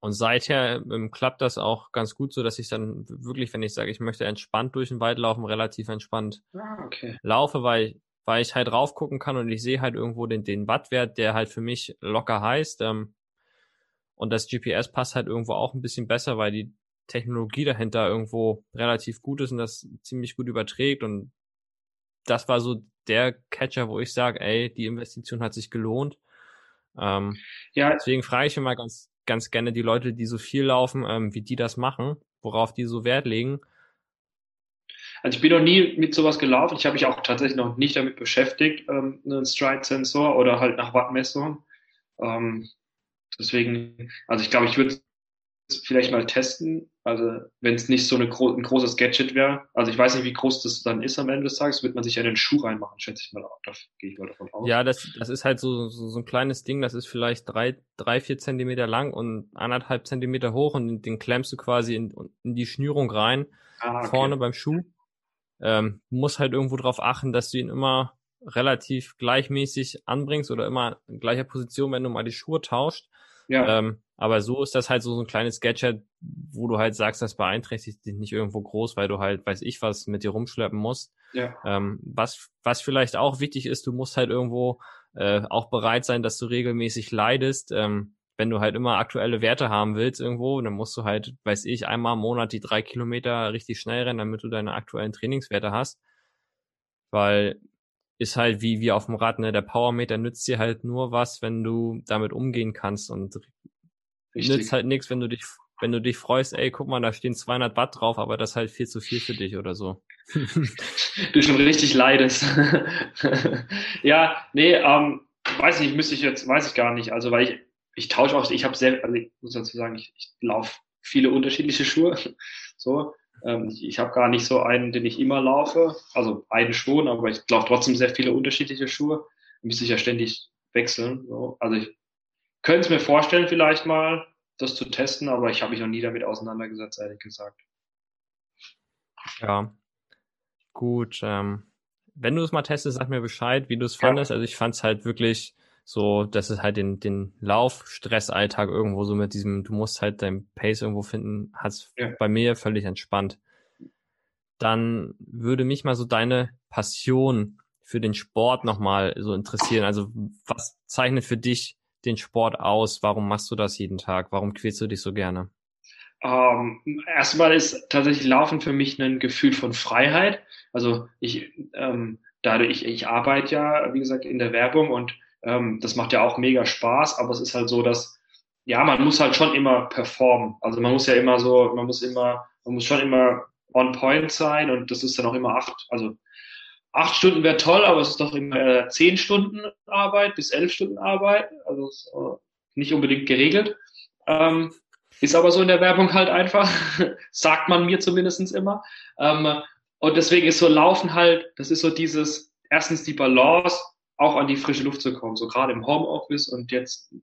und seither ähm, klappt das auch ganz gut, so dass ich dann wirklich, wenn ich sage, ich möchte entspannt durch den Wald laufen, relativ entspannt ah, okay. laufe, weil, weil ich halt raufgucken kann und ich sehe halt irgendwo den, den Wattwert, der halt für mich locker heißt. Ähm, und das GPS passt halt irgendwo auch ein bisschen besser, weil die Technologie dahinter irgendwo relativ gut ist und das ziemlich gut überträgt. Und das war so der Catcher, wo ich sage, ey, die Investition hat sich gelohnt. Ähm, ja. Deswegen frage ich immer ganz, ganz gerne die Leute, die so viel laufen, ähm, wie die das machen, worauf die so Wert legen. Also ich bin noch nie mit sowas gelaufen. Ich habe mich auch tatsächlich noch nicht damit beschäftigt, ähm, einen Stride-Sensor oder halt nach Wattmessungen. Ähm, deswegen, also ich glaube, ich würde vielleicht mal testen. Also wenn es nicht so eine ein großes Gadget wäre. Also ich weiß nicht, wie groß das dann ist am Ende des Tages, wird man sich ja den Schuh reinmachen, schätze ich mal. Da gehe ich mal davon aus. Ja, das, das ist halt so, so, so ein kleines Ding, das ist vielleicht drei, drei, vier Zentimeter lang und anderthalb Zentimeter hoch und den klemmst du quasi in, in die Schnürung rein, ah, okay. vorne beim Schuh. Ähm, muss halt irgendwo darauf achten, dass du ihn immer relativ gleichmäßig anbringst oder immer in gleicher Position, wenn du mal die Schuhe tauscht. Ja. Ähm, aber so ist das halt so, so ein kleines Gadget, wo du halt sagst, das beeinträchtigt dich nicht irgendwo groß, weil du halt, weiß ich was, mit dir rumschleppen musst. Ja. Ähm, was, was vielleicht auch wichtig ist, du musst halt irgendwo äh, auch bereit sein, dass du regelmäßig leidest. Ähm, wenn du halt immer aktuelle Werte haben willst irgendwo, dann musst du halt, weiß ich, einmal im Monat die drei Kilometer richtig schnell rennen, damit du deine aktuellen Trainingswerte hast. Weil ist halt wie, wie auf dem Rad, ne? Der Powermeter nützt dir halt nur was, wenn du damit umgehen kannst und Richtig. nützt halt nichts, wenn du dich, wenn du dich freust, ey, guck mal, da stehen 200 Watt drauf, aber das ist halt viel zu viel für dich oder so. du schon richtig leidest. ja, nee, ähm, weiß nicht, müsste ich jetzt, weiß ich gar nicht. Also, weil ich, ich tausche auch, ich habe sehr, also ich muss dazu sagen, ich, ich laufe viele unterschiedliche Schuhe. So, ähm, ich ich habe gar nicht so einen, den ich immer laufe. Also einen schon, aber ich laufe trotzdem sehr viele unterschiedliche Schuhe. Müsste ich ja ständig wechseln. So. Also ich könnte es mir vorstellen, vielleicht mal das zu testen, aber ich habe mich noch nie damit auseinandergesetzt, ehrlich gesagt. Ja, gut. Ähm, wenn du es mal testest, sag mir Bescheid, wie du es fandest. Ja. Also ich fand es halt wirklich so, dass es halt den, den Lauf-Stress-Alltag irgendwo so mit diesem, du musst halt dein Pace irgendwo finden, hat's ja. bei mir völlig entspannt. Dann würde mich mal so deine Passion für den Sport nochmal so interessieren. Also was zeichnet für dich den Sport aus? Warum machst du das jeden Tag? Warum quälst du dich so gerne? Ähm, erstmal ist tatsächlich Laufen für mich ein Gefühl von Freiheit. Also ich, ähm, dadurch, ich, ich arbeite ja, wie gesagt, in der Werbung und ähm, das macht ja auch mega Spaß, aber es ist halt so, dass ja, man muss halt schon immer performen. Also man muss ja immer so, man muss immer, man muss schon immer on point sein und das ist dann auch immer acht, also acht Stunden wäre toll, aber es ist doch immer äh, zehn Stunden Arbeit bis elf Stunden Arbeit. Also ist, äh, nicht unbedingt geregelt. Ähm, ist aber so in der Werbung halt einfach, sagt man mir zumindestens immer. Ähm, und deswegen ist so Laufen halt, das ist so dieses, erstens die Balance, auch an die frische Luft zu kommen, so gerade im Homeoffice und jetzt,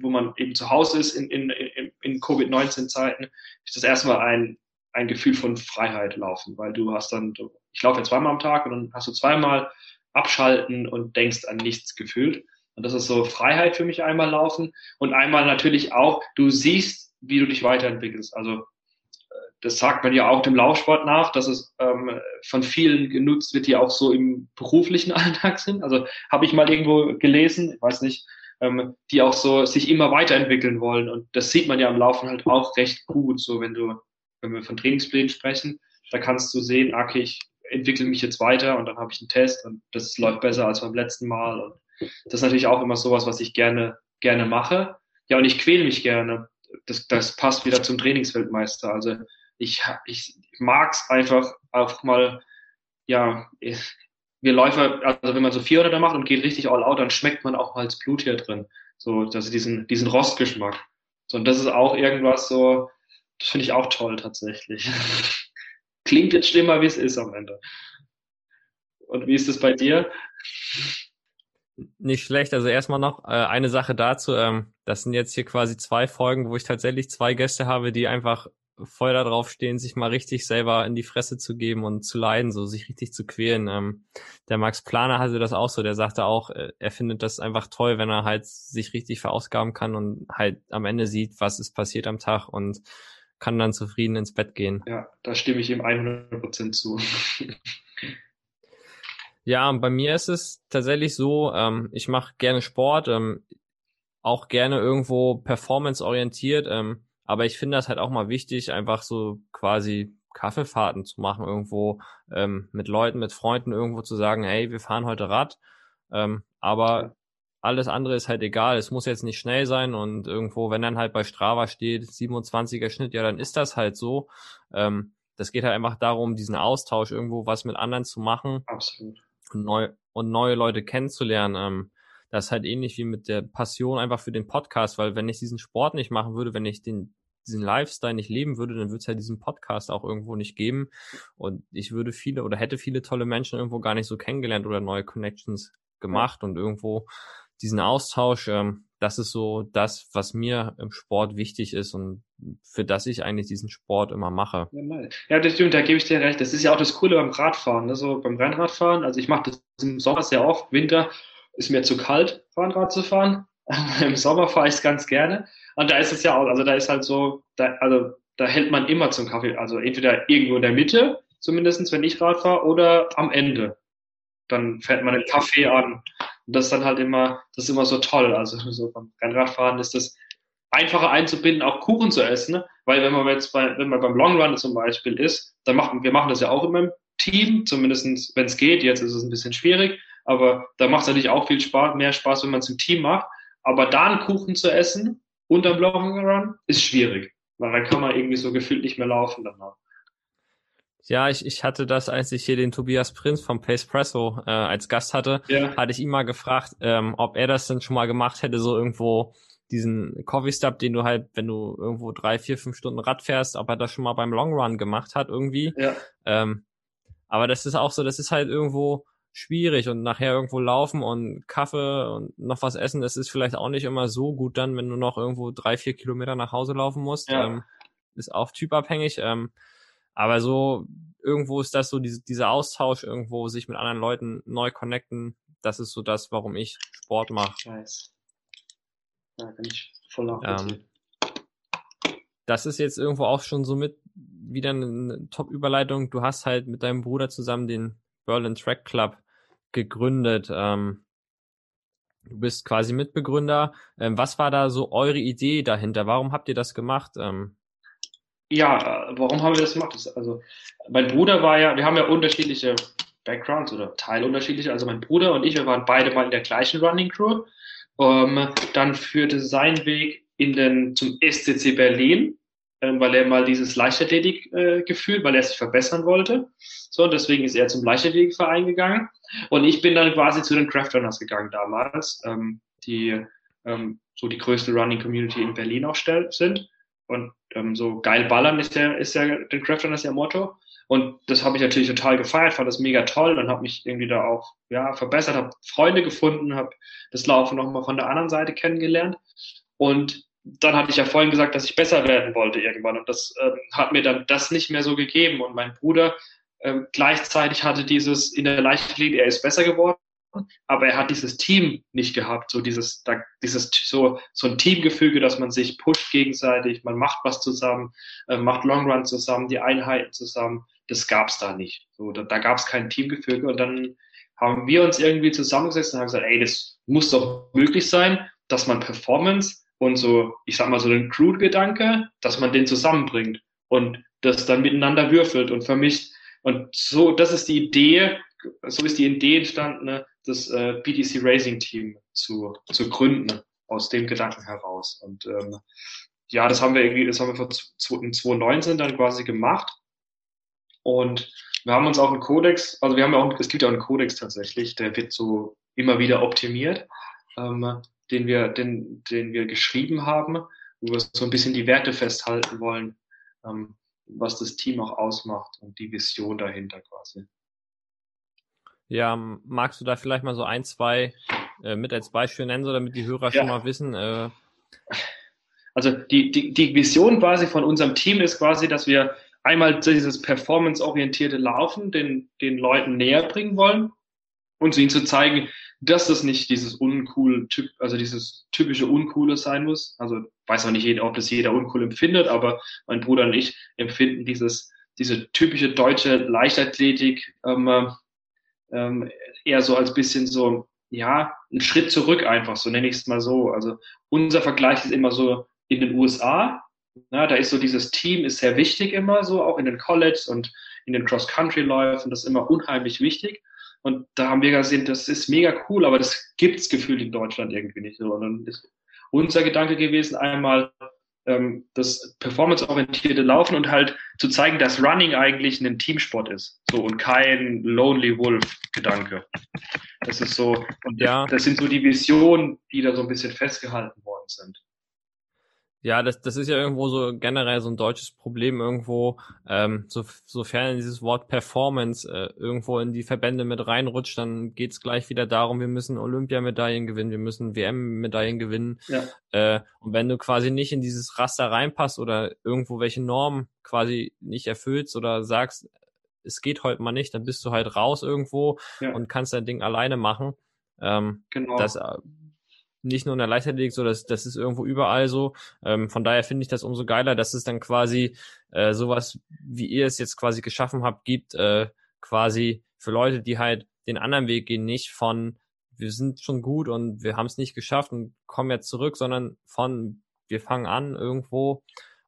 wo man eben zu Hause ist in, in, in, in Covid-19-Zeiten, ist das erstmal ein, ein Gefühl von Freiheit laufen, weil du hast dann, ich laufe ja zweimal am Tag und dann hast du zweimal abschalten und denkst an nichts gefühlt. Und das ist so Freiheit für mich einmal laufen und einmal natürlich auch, du siehst, wie du dich weiterentwickelst. Also das sagt man ja auch dem Laufsport nach, dass es ähm, von vielen genutzt wird, die auch so im beruflichen Alltag sind. Also habe ich mal irgendwo gelesen, weiß nicht, ähm, die auch so sich immer weiterentwickeln wollen. Und das sieht man ja am Laufen halt auch recht gut. So wenn du, wenn wir von Trainingsplänen sprechen, da kannst du sehen, okay, ich entwickle mich jetzt weiter und dann habe ich einen Test und das läuft besser als beim letzten Mal. Und das ist natürlich auch immer sowas, was ich gerne, gerne mache. Ja, und ich quäle mich gerne. Das, das passt wieder zum Trainingsweltmeister. Also ich, ich mag es einfach auch mal, ja, wir Läufer, also wenn man so 400er macht und geht richtig all out, dann schmeckt man auch mal das Blut hier drin. So, dass diesen, diesen Rostgeschmack. So, und das ist auch irgendwas so, das finde ich auch toll tatsächlich. Klingt jetzt schlimmer, wie es ist am Ende. Und wie ist es bei dir? Nicht schlecht. Also erstmal noch äh, eine Sache dazu. Ähm, das sind jetzt hier quasi zwei Folgen, wo ich tatsächlich zwei Gäste habe, die einfach voll darauf stehen, sich mal richtig selber in die Fresse zu geben und zu leiden, so sich richtig zu quälen. Ähm, der Max Planer hatte das auch so, der sagte auch, äh, er findet das einfach toll, wenn er halt sich richtig verausgaben kann und halt am Ende sieht, was ist passiert am Tag und kann dann zufrieden ins Bett gehen. Ja, da stimme ich ihm 100% zu. ja, bei mir ist es tatsächlich so, ähm, ich mache gerne Sport, ähm, auch gerne irgendwo performance-orientiert, ähm, aber ich finde das halt auch mal wichtig, einfach so quasi Kaffeefahrten zu machen, irgendwo ähm, mit Leuten, mit Freunden irgendwo zu sagen, hey, wir fahren heute Rad. Ähm, aber alles andere ist halt egal. Es muss jetzt nicht schnell sein und irgendwo, wenn dann halt bei Strava steht, 27er Schnitt, ja, dann ist das halt so. Ähm, das geht halt einfach darum, diesen Austausch irgendwo was mit anderen zu machen. Absolut. Und, neu, und neue Leute kennenzulernen. Ähm, das ist halt ähnlich wie mit der Passion einfach für den Podcast, weil wenn ich diesen Sport nicht machen würde, wenn ich den diesen Lifestyle nicht leben würde, dann würde es ja diesen Podcast auch irgendwo nicht geben. Und ich würde viele oder hätte viele tolle Menschen irgendwo gar nicht so kennengelernt oder neue Connections gemacht und irgendwo diesen Austausch, ähm, das ist so das, was mir im Sport wichtig ist und für das ich eigentlich diesen Sport immer mache. Ja, das stimmt, da gebe ich dir recht. Das ist ja auch das Coole beim Radfahren, ne? so beim Rennradfahren. Also ich mache das im Sommer sehr oft, Winter ist mir zu kalt, Fahrrad zu fahren. Im Sommer fahre ich es ganz gerne. Und da ist es ja auch, also da ist halt so, da, also da hält man immer zum Kaffee, also entweder irgendwo in der Mitte, zumindestens wenn ich Rad fahre, oder am Ende. Dann fährt man den Kaffee an. Und das ist dann halt immer, das ist immer so toll. Also so beim Rennradfahren ist das einfacher einzubinden, auch Kuchen zu essen, ne? weil wenn man jetzt bei, wenn man beim Long Run zum Beispiel ist, dann machen wir machen das ja auch in meinem Team, zumindestens wenn es geht. Jetzt ist es ein bisschen schwierig, aber da macht es natürlich auch viel Spaß, mehr Spaß, wenn man es im Team macht. Aber da einen Kuchen zu essen unterm Long Run ist schwierig, weil dann kann man irgendwie so gefühlt nicht mehr laufen danach. Ja, ich, ich hatte das, als ich hier den Tobias Prinz vom Pacepresso äh, als Gast hatte, ja. hatte ich ihn mal gefragt, ähm, ob er das denn schon mal gemacht hätte, so irgendwo diesen Coffee Stop, den du halt, wenn du irgendwo drei, vier, fünf Stunden Rad fährst, ob er das schon mal beim Long Run gemacht hat irgendwie. Ja. Ähm, aber das ist auch so, das ist halt irgendwo schwierig und nachher irgendwo laufen und Kaffee und noch was essen, das ist vielleicht auch nicht immer so gut dann, wenn du noch irgendwo drei, vier Kilometer nach Hause laufen musst. Ja. Ähm, ist auch typabhängig. Ähm, aber so irgendwo ist das so diese, dieser Austausch irgendwo, sich mit anderen Leuten neu connecten. Das ist so das, warum ich Sport mache. Nice. Ja, kann ich voll nachvollziehen. Ähm, das ist jetzt irgendwo auch schon so mit wieder eine Top-Überleitung. Du hast halt mit deinem Bruder zusammen den Berlin Track Club gegründet. Ähm, du bist quasi Mitbegründer. Ähm, was war da so eure Idee dahinter? Warum habt ihr das gemacht? Ähm, ja, warum haben wir das gemacht? Also, mein Bruder war ja, wir haben ja unterschiedliche Backgrounds oder teilunterschiedliche. Also, mein Bruder und ich, wir waren beide mal in der gleichen Running Crew. Ähm, dann führte sein Weg in den, zum SCC Berlin, weil er mal dieses Leichtathletik-Gefühl, äh, weil er sich verbessern wollte. So, deswegen ist er zum Leichtathletikverein gegangen. Und ich bin dann quasi zu den Craft Runners gegangen damals, ähm, die ähm, so die größte Running Community in Berlin auch sind. Und ähm, so geil ballern ist ja, ist ja den Craftern das ja Motto. Und das habe ich natürlich total gefeiert, fand das mega toll und habe mich irgendwie da auch ja, verbessert, habe Freunde gefunden, habe das Laufen nochmal von der anderen Seite kennengelernt. Und dann hatte ich ja vorhin gesagt, dass ich besser werden wollte irgendwann. Und das ähm, hat mir dann das nicht mehr so gegeben. Und mein Bruder ähm, gleichzeitig hatte dieses in der Leichtathletik, er ist besser geworden aber er hat dieses Team nicht gehabt, so dieses, da, dieses so, so ein Teamgefüge, dass man sich pusht gegenseitig, man macht was zusammen, äh, macht Long Run zusammen, die Einheiten zusammen. Das gab's da nicht. So, da, da gab's kein Teamgefüge und dann haben wir uns irgendwie zusammengesetzt und haben gesagt, ey, das muss doch möglich sein, dass man Performance und so, ich sag mal so den Crude-Gedanke, dass man den zusammenbringt und das dann miteinander würfelt und vermischt. Und so, das ist die Idee, so ist die Idee entstanden, ne, das äh, BTC Racing Team zu, zu gründen, aus dem Gedanken heraus. Und ähm, ja, das haben wir irgendwie, das haben wir vor 2019 dann quasi gemacht. Und wir haben uns auch einen Kodex, also wir haben ja auch, es gibt ja auch einen Kodex tatsächlich, der wird so immer wieder optimiert, ähm, den wir, den, den wir geschrieben haben, wo wir so ein bisschen die Werte festhalten wollen, ähm, was das Team auch ausmacht und die Vision dahinter quasi. Ja, magst du da vielleicht mal so ein, zwei äh, mit als Beispiel nennen, so damit die Hörer ja. schon mal wissen? Äh... Also die, die, die Vision quasi von unserem Team ist quasi, dass wir einmal dieses performance-orientierte Laufen den, den Leuten näher bringen wollen und ihnen zu zeigen, dass das nicht dieses uncool Typ, also dieses typische Uncoole sein muss. Also weiß auch nicht ob das jeder uncool empfindet, aber mein Bruder und ich empfinden dieses, diese typische deutsche Leichtathletik ähm, ähm, eher so als bisschen so, ja, ein Schritt zurück einfach, so nenne ich es mal so. Also unser Vergleich ist immer so in den USA. Na, da ist so dieses Team ist sehr wichtig immer so, auch in den College und in den Cross-Country-Läufen, das ist immer unheimlich wichtig. Und da haben wir gesehen, das ist mega cool, aber das gibt's gefühlt in Deutschland irgendwie nicht so. Und dann ist unser Gedanke gewesen, einmal ähm, das performanceorientierte Laufen und halt zu zeigen, dass Running eigentlich ein Teamsport ist. So und kein Lonely Wolf-Gedanke. Das ist so, und ja. das sind so die Visionen, die da so ein bisschen festgehalten worden sind. Ja, das, das ist ja irgendwo so generell so ein deutsches Problem irgendwo, ähm, so, sofern dieses Wort Performance äh, irgendwo in die Verbände mit reinrutscht, dann geht's gleich wieder darum, wir müssen Olympiamedaillen gewinnen, wir müssen WM-Medaillen gewinnen. Ja. Äh, und wenn du quasi nicht in dieses Raster reinpasst oder irgendwo welche Normen quasi nicht erfüllst oder sagst, es geht heute mal nicht, dann bist du halt raus irgendwo ja. und kannst dein Ding alleine machen. Ähm, genau. Das äh, nicht nur in der Leichtathletik so, das, das ist irgendwo überall so. Ähm, von daher finde ich das umso geiler, dass es dann quasi äh, sowas, wie ihr es jetzt quasi geschaffen habt, gibt, äh, quasi für Leute, die halt den anderen Weg gehen, nicht von wir sind schon gut und wir haben es nicht geschafft und kommen jetzt zurück, sondern von wir fangen an irgendwo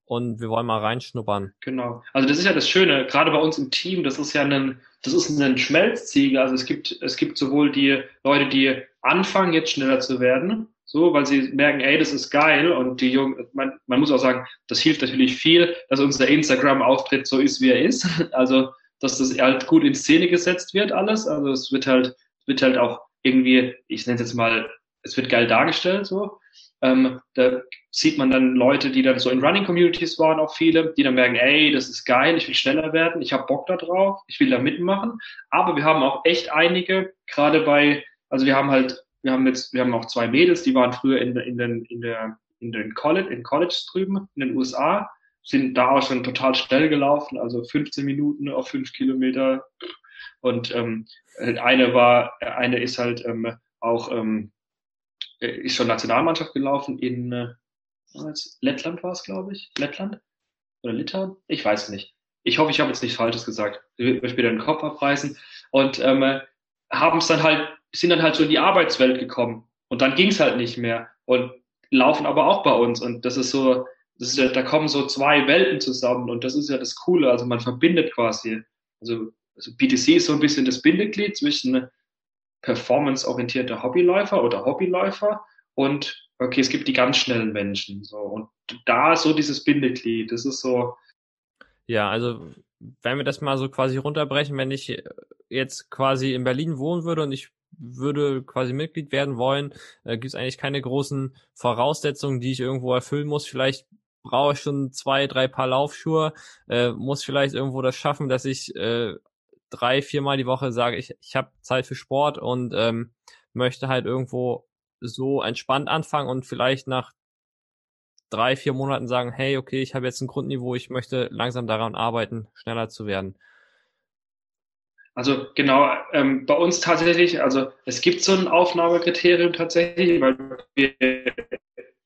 und wir wollen mal reinschnuppern. Genau. Also das ist ja das Schöne, gerade bei uns im Team, das ist ja ein, das ist ein Schmelzziegel. Also es gibt, es gibt sowohl die Leute, die anfangen, jetzt schneller zu werden, so, weil sie merken, ey, das ist geil und die Jungen, man, man muss auch sagen, das hilft natürlich viel, dass unser Instagram-Auftritt so ist, wie er ist. Also, dass das halt gut in Szene gesetzt wird, alles. Also es wird halt, wird halt auch irgendwie, ich nenne es jetzt mal, es wird geil dargestellt, so. Ähm, da sieht man dann Leute, die dann so in Running Communities waren, auch viele, die dann merken, ey, das ist geil, ich will schneller werden, ich habe Bock da drauf, ich will da mitmachen. Aber wir haben auch echt einige, gerade bei, also wir haben halt, wir haben jetzt, wir haben auch zwei Mädels, die waren früher in, in den, in der, in den College, in College drüben, in den USA, sind da auch schon total schnell gelaufen, also 15 Minuten auf 5 Kilometer. Und ähm, eine war, eine ist halt ähm, auch ähm, äh, ist schon Nationalmannschaft gelaufen in äh, Lettland war es, glaube ich. Lettland? Oder Litauen? Ich weiß nicht. Ich hoffe, ich habe jetzt nichts Falsches gesagt. Ich will mir später den Kopf abreißen. Und ähm, haben es dann halt, sind dann halt so in die Arbeitswelt gekommen. Und dann ging es halt nicht mehr. Und laufen aber auch bei uns. Und das ist so, das ist da kommen so zwei Welten zusammen. Und das ist ja das Coole. Also man verbindet quasi. Also, also BTC ist so ein bisschen das Bindeglied zwischen performanceorientierte Hobbyläufer oder Hobbyläufer und okay, es gibt die ganz schnellen Menschen. So und da so dieses Bindeglied, das ist so. Ja, also wenn wir das mal so quasi runterbrechen, wenn ich jetzt quasi in Berlin wohnen würde und ich würde quasi Mitglied werden wollen, äh, gibt es eigentlich keine großen Voraussetzungen, die ich irgendwo erfüllen muss. Vielleicht brauche ich schon zwei, drei Paar Laufschuhe, äh, muss vielleicht irgendwo das schaffen, dass ich äh, drei, viermal die Woche sage, ich, ich habe Zeit für Sport und ähm, möchte halt irgendwo so entspannt anfangen und vielleicht nach drei, vier Monaten sagen, hey, okay, ich habe jetzt ein Grundniveau, ich möchte langsam daran arbeiten, schneller zu werden. Also genau, ähm, bei uns tatsächlich, also es gibt so ein Aufnahmekriterium tatsächlich, weil wir,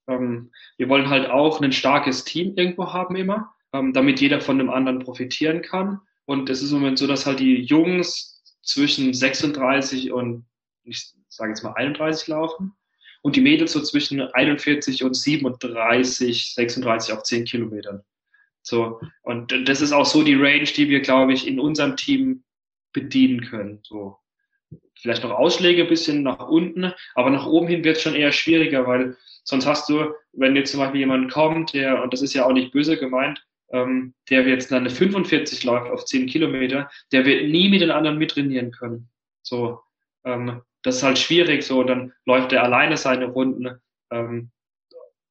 ähm, wir wollen halt auch ein starkes Team irgendwo haben immer, ähm, damit jeder von dem anderen profitieren kann. Und es ist im Moment so, dass halt die Jungs zwischen 36 und ich sage jetzt mal 31 laufen und die Mädels so zwischen 41 und 37, 36 auf 10 Kilometern. So, und das ist auch so die Range, die wir, glaube ich, in unserem Team bedienen können. So, vielleicht noch Ausschläge ein bisschen nach unten, aber nach oben hin wird es schon eher schwieriger, weil sonst hast du, wenn jetzt zum Beispiel jemand kommt, der, und das ist ja auch nicht böse gemeint, ähm, der jetzt dann eine 45 läuft auf 10 Kilometer, der wird nie mit den anderen mittrainieren können. So, ähm, das ist halt schwierig. So, und dann läuft er alleine seine Runden ähm,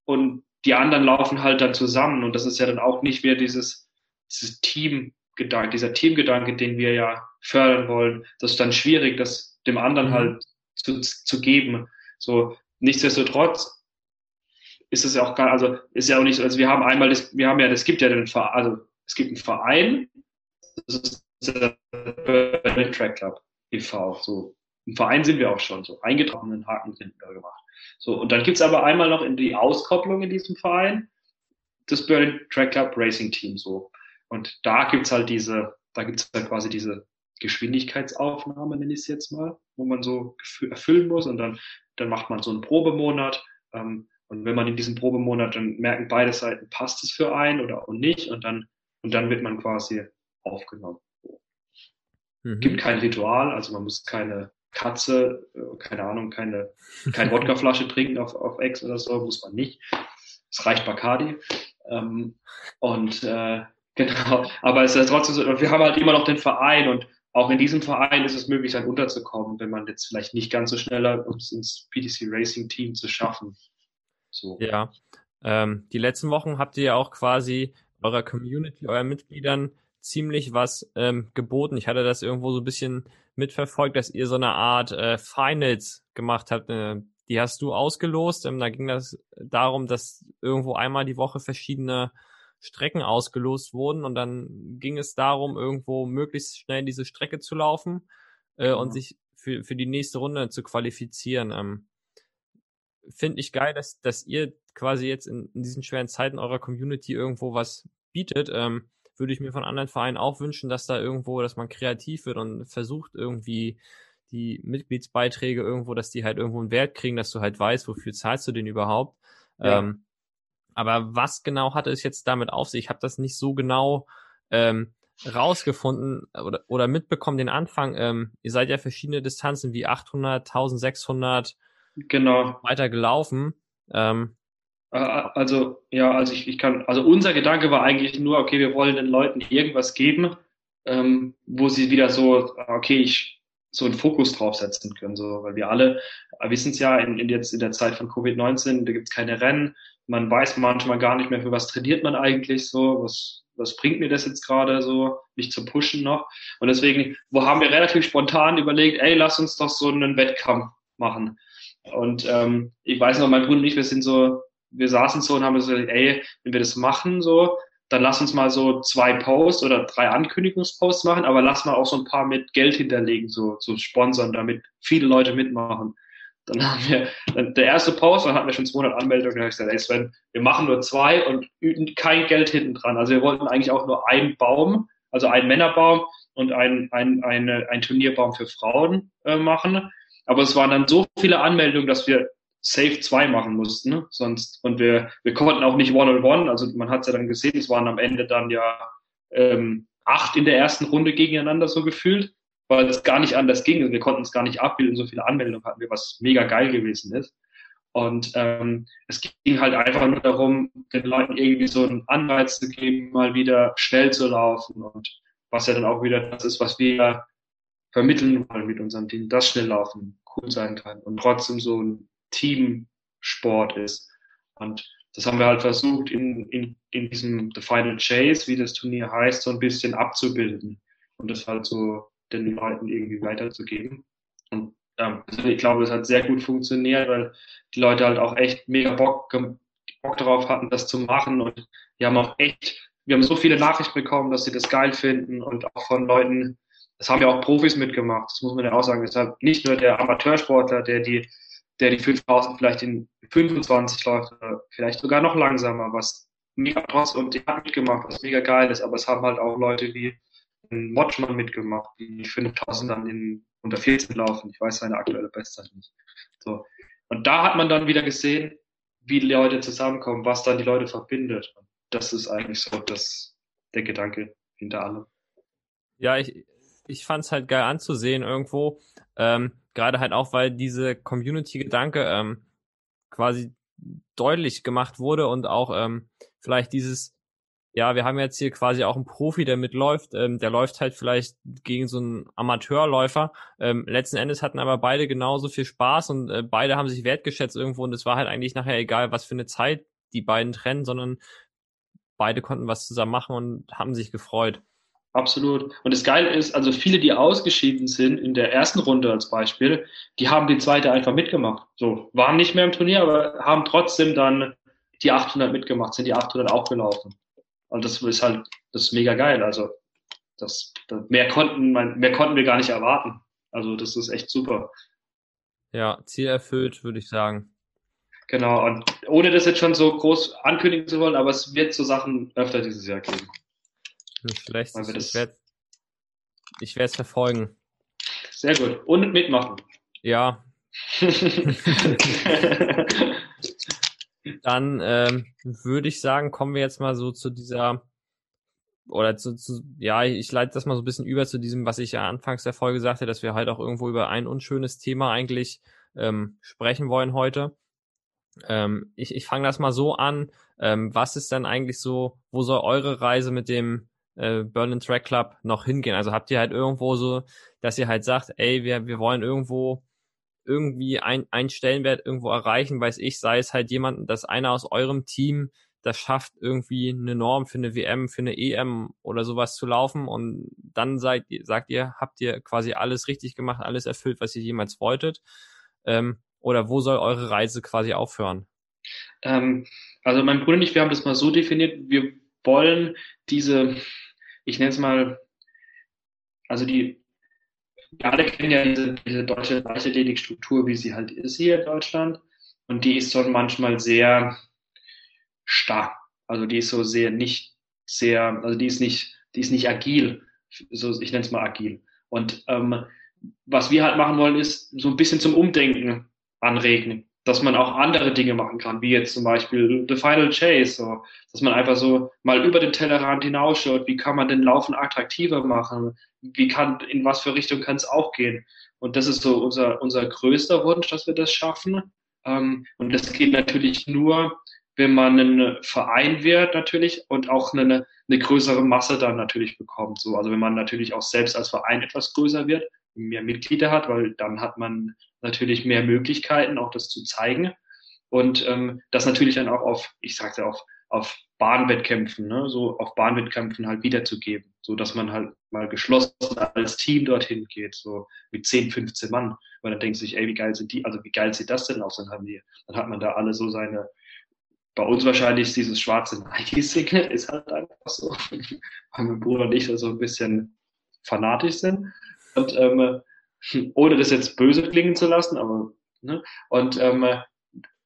und die anderen laufen halt dann zusammen. Und das ist ja dann auch nicht mehr dieses, dieses Teamgedanke, dieser Teamgedanke, den wir ja fördern wollen. Das ist dann schwierig, das dem anderen mhm. halt zu, zu geben. So, nichtsdestotrotz ist es ja auch gar, also ist ja auch nicht so, also wir haben einmal, das, wir haben ja, es gibt ja den Verein, also es gibt einen Verein, das ist der Berlin Track Club e.V. So, im Verein sind wir auch schon so eingetragenen Haken sind wir gemacht. So, und dann gibt's aber einmal noch in die Auskopplung in diesem Verein das Berlin Track Club Racing Team so. Und da gibt's halt diese, da gibt's halt quasi diese Geschwindigkeitsaufnahme, nenne ich es jetzt mal, wo man so erfüllen muss und dann, dann macht man so einen Probemonat. Ähm, und wenn man in diesem Probemonat, dann merken beide Seiten, passt es für einen oder auch nicht und dann, und dann wird man quasi aufgenommen. Mhm. Gibt kein Ritual, also man muss keine Katze, äh, keine Ahnung, keine, keine Wodkaflasche trinken auf, auf Ex oder so, muss man nicht. Es reicht Bacardi. Ähm, und äh, genau, aber es ist trotzdem so, wir haben halt immer noch den Verein und auch in diesem Verein ist es möglich, dann unterzukommen, wenn man jetzt vielleicht nicht ganz so schneller um es ins PTC Racing Team zu schaffen. So. Ja. Ähm, die letzten Wochen habt ihr ja auch quasi eurer Community, euren Mitgliedern ziemlich was ähm, geboten. Ich hatte das irgendwo so ein bisschen mitverfolgt, dass ihr so eine Art äh, Finals gemacht habt. Äh, die hast du ausgelost. Ähm, da ging das darum, dass irgendwo einmal die Woche verschiedene Strecken ausgelost wurden und dann ging es darum, irgendwo möglichst schnell diese Strecke zu laufen äh, mhm. und sich für, für die nächste Runde zu qualifizieren. Ähm, Finde ich geil, dass, dass ihr quasi jetzt in, in diesen schweren Zeiten eurer Community irgendwo was bietet. Ähm, würde ich mir von anderen Vereinen auch wünschen, dass da irgendwo, dass man kreativ wird und versucht irgendwie die Mitgliedsbeiträge irgendwo, dass die halt irgendwo einen Wert kriegen, dass du halt weißt, wofür zahlst du den überhaupt. Ja. Ähm, aber was genau hatte es jetzt damit auf sich? Ich habe das nicht so genau ähm, rausgefunden oder, oder mitbekommen, den Anfang. Ähm, ihr seid ja verschiedene Distanzen wie 800, 1600 genau. weiter gelaufen. Ähm, also, ja, also ich, ich kann, also unser Gedanke war eigentlich nur, okay, wir wollen den Leuten irgendwas geben, ähm, wo sie wieder so, okay, ich so einen Fokus draufsetzen können, so, weil wir alle wissen es ja, in, in jetzt in der Zeit von Covid-19, da gibt es keine Rennen, man weiß manchmal gar nicht mehr, für was trainiert man eigentlich so, was, was bringt mir das jetzt gerade so, mich zu pushen noch. Und deswegen, wo haben wir relativ spontan überlegt, ey, lass uns doch so einen Wettkampf machen. Und ähm, ich weiß noch, mein Bruder und ich, wir sind so, wir saßen so und haben gesagt, ey, wenn wir das machen, so, dann lass uns mal so zwei Posts oder drei Ankündigungsposts machen, aber lass mal auch so ein paar mit Geld hinterlegen, so, so sponsern, damit viele Leute mitmachen. Dann haben wir, dann der erste Post, dann hatten wir schon 200 Anmeldungen, da habe ich gesagt, ey Sven, wir machen nur zwei und kein Geld hinten dran. Also wir wollten eigentlich auch nur einen Baum, also einen Männerbaum und ein, ein, eine, ein Turnierbaum für Frauen äh, machen. Aber es waren dann so viele Anmeldungen, dass wir Safe 2 machen mussten, ne? sonst und wir wir konnten auch nicht One on One, also man hat es ja dann gesehen, es waren am Ende dann ja ähm, acht in der ersten Runde gegeneinander so gefühlt weil es gar nicht anders ging. Wir konnten es gar nicht abbilden, so viele Anmeldungen hatten wir, was mega geil gewesen ist. Und ähm, es ging halt einfach nur darum, den Leuten irgendwie so einen Anreiz zu geben, mal wieder schnell zu laufen und was ja dann auch wieder das ist, was wir vermitteln wollen mit unserem Team, dass Schnelllaufen cool sein kann und trotzdem so ein Teamsport ist. Und das haben wir halt versucht, in, in, in diesem The Final Chase, wie das Turnier heißt, so ein bisschen abzubilden. Und das halt so den Leuten irgendwie weiterzugeben. Und ähm, also ich glaube, das hat sehr gut funktioniert, weil die Leute halt auch echt mega Bock, Bock darauf hatten, das zu machen. Und die haben auch echt, wir haben so viele Nachrichten bekommen, dass sie das geil finden und auch von Leuten, das haben ja auch Profis mitgemacht, das muss man ja auch sagen. Deshalb nicht nur der Amateursportler, der die, der die 5000 vielleicht in 25 läuft, vielleicht sogar noch langsamer, was mega trotz und die hat mitgemacht, was mega geil ist, aber es haben halt auch Leute wie Motschmann mitgemacht, die 5000 dann in unter 14 laufen. Ich weiß seine aktuelle Bestzeit nicht. So. Und da hat man dann wieder gesehen, wie die Leute zusammenkommen, was dann die Leute verbindet. Und das ist eigentlich so das, der Gedanke hinter allem. Ja, ich, ich fand es halt geil anzusehen irgendwo. Ähm, Gerade halt auch, weil diese Community-Gedanke ähm, quasi deutlich gemacht wurde und auch ähm, vielleicht dieses ja, wir haben jetzt hier quasi auch einen Profi, der mitläuft. Ähm, der läuft halt vielleicht gegen so einen Amateurläufer. Ähm, letzten Endes hatten aber beide genauso viel Spaß und äh, beide haben sich wertgeschätzt irgendwo und es war halt eigentlich nachher egal, was für eine Zeit die beiden trennen, sondern beide konnten was zusammen machen und haben sich gefreut. Absolut. Und das Geile ist, also viele, die ausgeschieden sind in der ersten Runde als Beispiel, die haben die zweite einfach mitgemacht. So, waren nicht mehr im Turnier, aber haben trotzdem dann die 800 mitgemacht, sind die 800 auch gelaufen. Und das ist halt, das ist mega geil. Also, das, das mehr konnten, mehr konnten wir gar nicht erwarten. Also, das ist echt super. Ja, Ziel erfüllt, würde ich sagen. Genau, und ohne das jetzt schon so groß ankündigen zu wollen, aber es wird so Sachen öfter dieses Jahr geben. Nicht schlecht. Ich werde es verfolgen. Sehr gut. Und mitmachen. Ja. Dann ähm, würde ich sagen, kommen wir jetzt mal so zu dieser oder zu, zu, ja, ich leite das mal so ein bisschen über zu diesem, was ich ja anfangs der Folge sagte, dass wir halt auch irgendwo über ein unschönes Thema eigentlich ähm, sprechen wollen heute. Ähm, ich ich fange das mal so an. Ähm, was ist denn eigentlich so, wo soll eure Reise mit dem äh, Berlin Track Club noch hingehen? Also habt ihr halt irgendwo so, dass ihr halt sagt, ey, wir, wir wollen irgendwo irgendwie ein, ein Stellenwert irgendwo erreichen, weiß ich, sei es halt jemanden, dass einer aus eurem Team das schafft, irgendwie eine Norm für eine WM, für eine EM oder sowas zu laufen und dann seid, sagt ihr, habt ihr quasi alles richtig gemacht, alles erfüllt, was ihr jemals wolltet? Ähm, oder wo soll eure Reise quasi aufhören? Ähm, also mein Bruder und ich, wir haben das mal so definiert, wir wollen diese, ich nenne es mal, also die, wir alle kennen ja diese, diese deutsche Leichtathletikstruktur, wie sie halt ist hier in Deutschland. Und die ist so manchmal sehr starr. Also die ist so sehr nicht sehr, also die ist nicht, die ist nicht agil. So, ich nenne es mal agil. Und ähm, was wir halt machen wollen, ist so ein bisschen zum Umdenken anregen, dass man auch andere Dinge machen kann, wie jetzt zum Beispiel The Final Chase, so, dass man einfach so mal über den Tellerrand hinausschaut, wie kann man den Laufen attraktiver machen, wie kann, in was für Richtung kann es auch gehen. Und das ist so unser, unser größter Wunsch, dass wir das schaffen. Ähm, und das geht natürlich nur, wenn man ein Verein wird natürlich und auch eine, eine größere Masse dann natürlich bekommt. So, also wenn man natürlich auch selbst als Verein etwas größer wird, mehr Mitglieder hat, weil dann hat man natürlich mehr Möglichkeiten, auch das zu zeigen. Und ähm, das natürlich dann auch auf, ich sag's ja, auf, auf Bahnwettkämpfen, ne, so auf Bahnwettkämpfen halt wiederzugeben, so dass man halt mal geschlossen als Team dorthin geht, so mit 10, 15 Mann. Weil dann denkt sich, ey, wie geil sind die, also wie geil sieht das denn aus? Dann haben die, dann hat man da alle so seine, bei uns wahrscheinlich dieses schwarze Nike-Signet, ist halt einfach so, weil mein Bruder und ich so ein bisschen fanatisch sind. Und ähm, ohne das jetzt böse klingen zu lassen, aber ne? und ähm,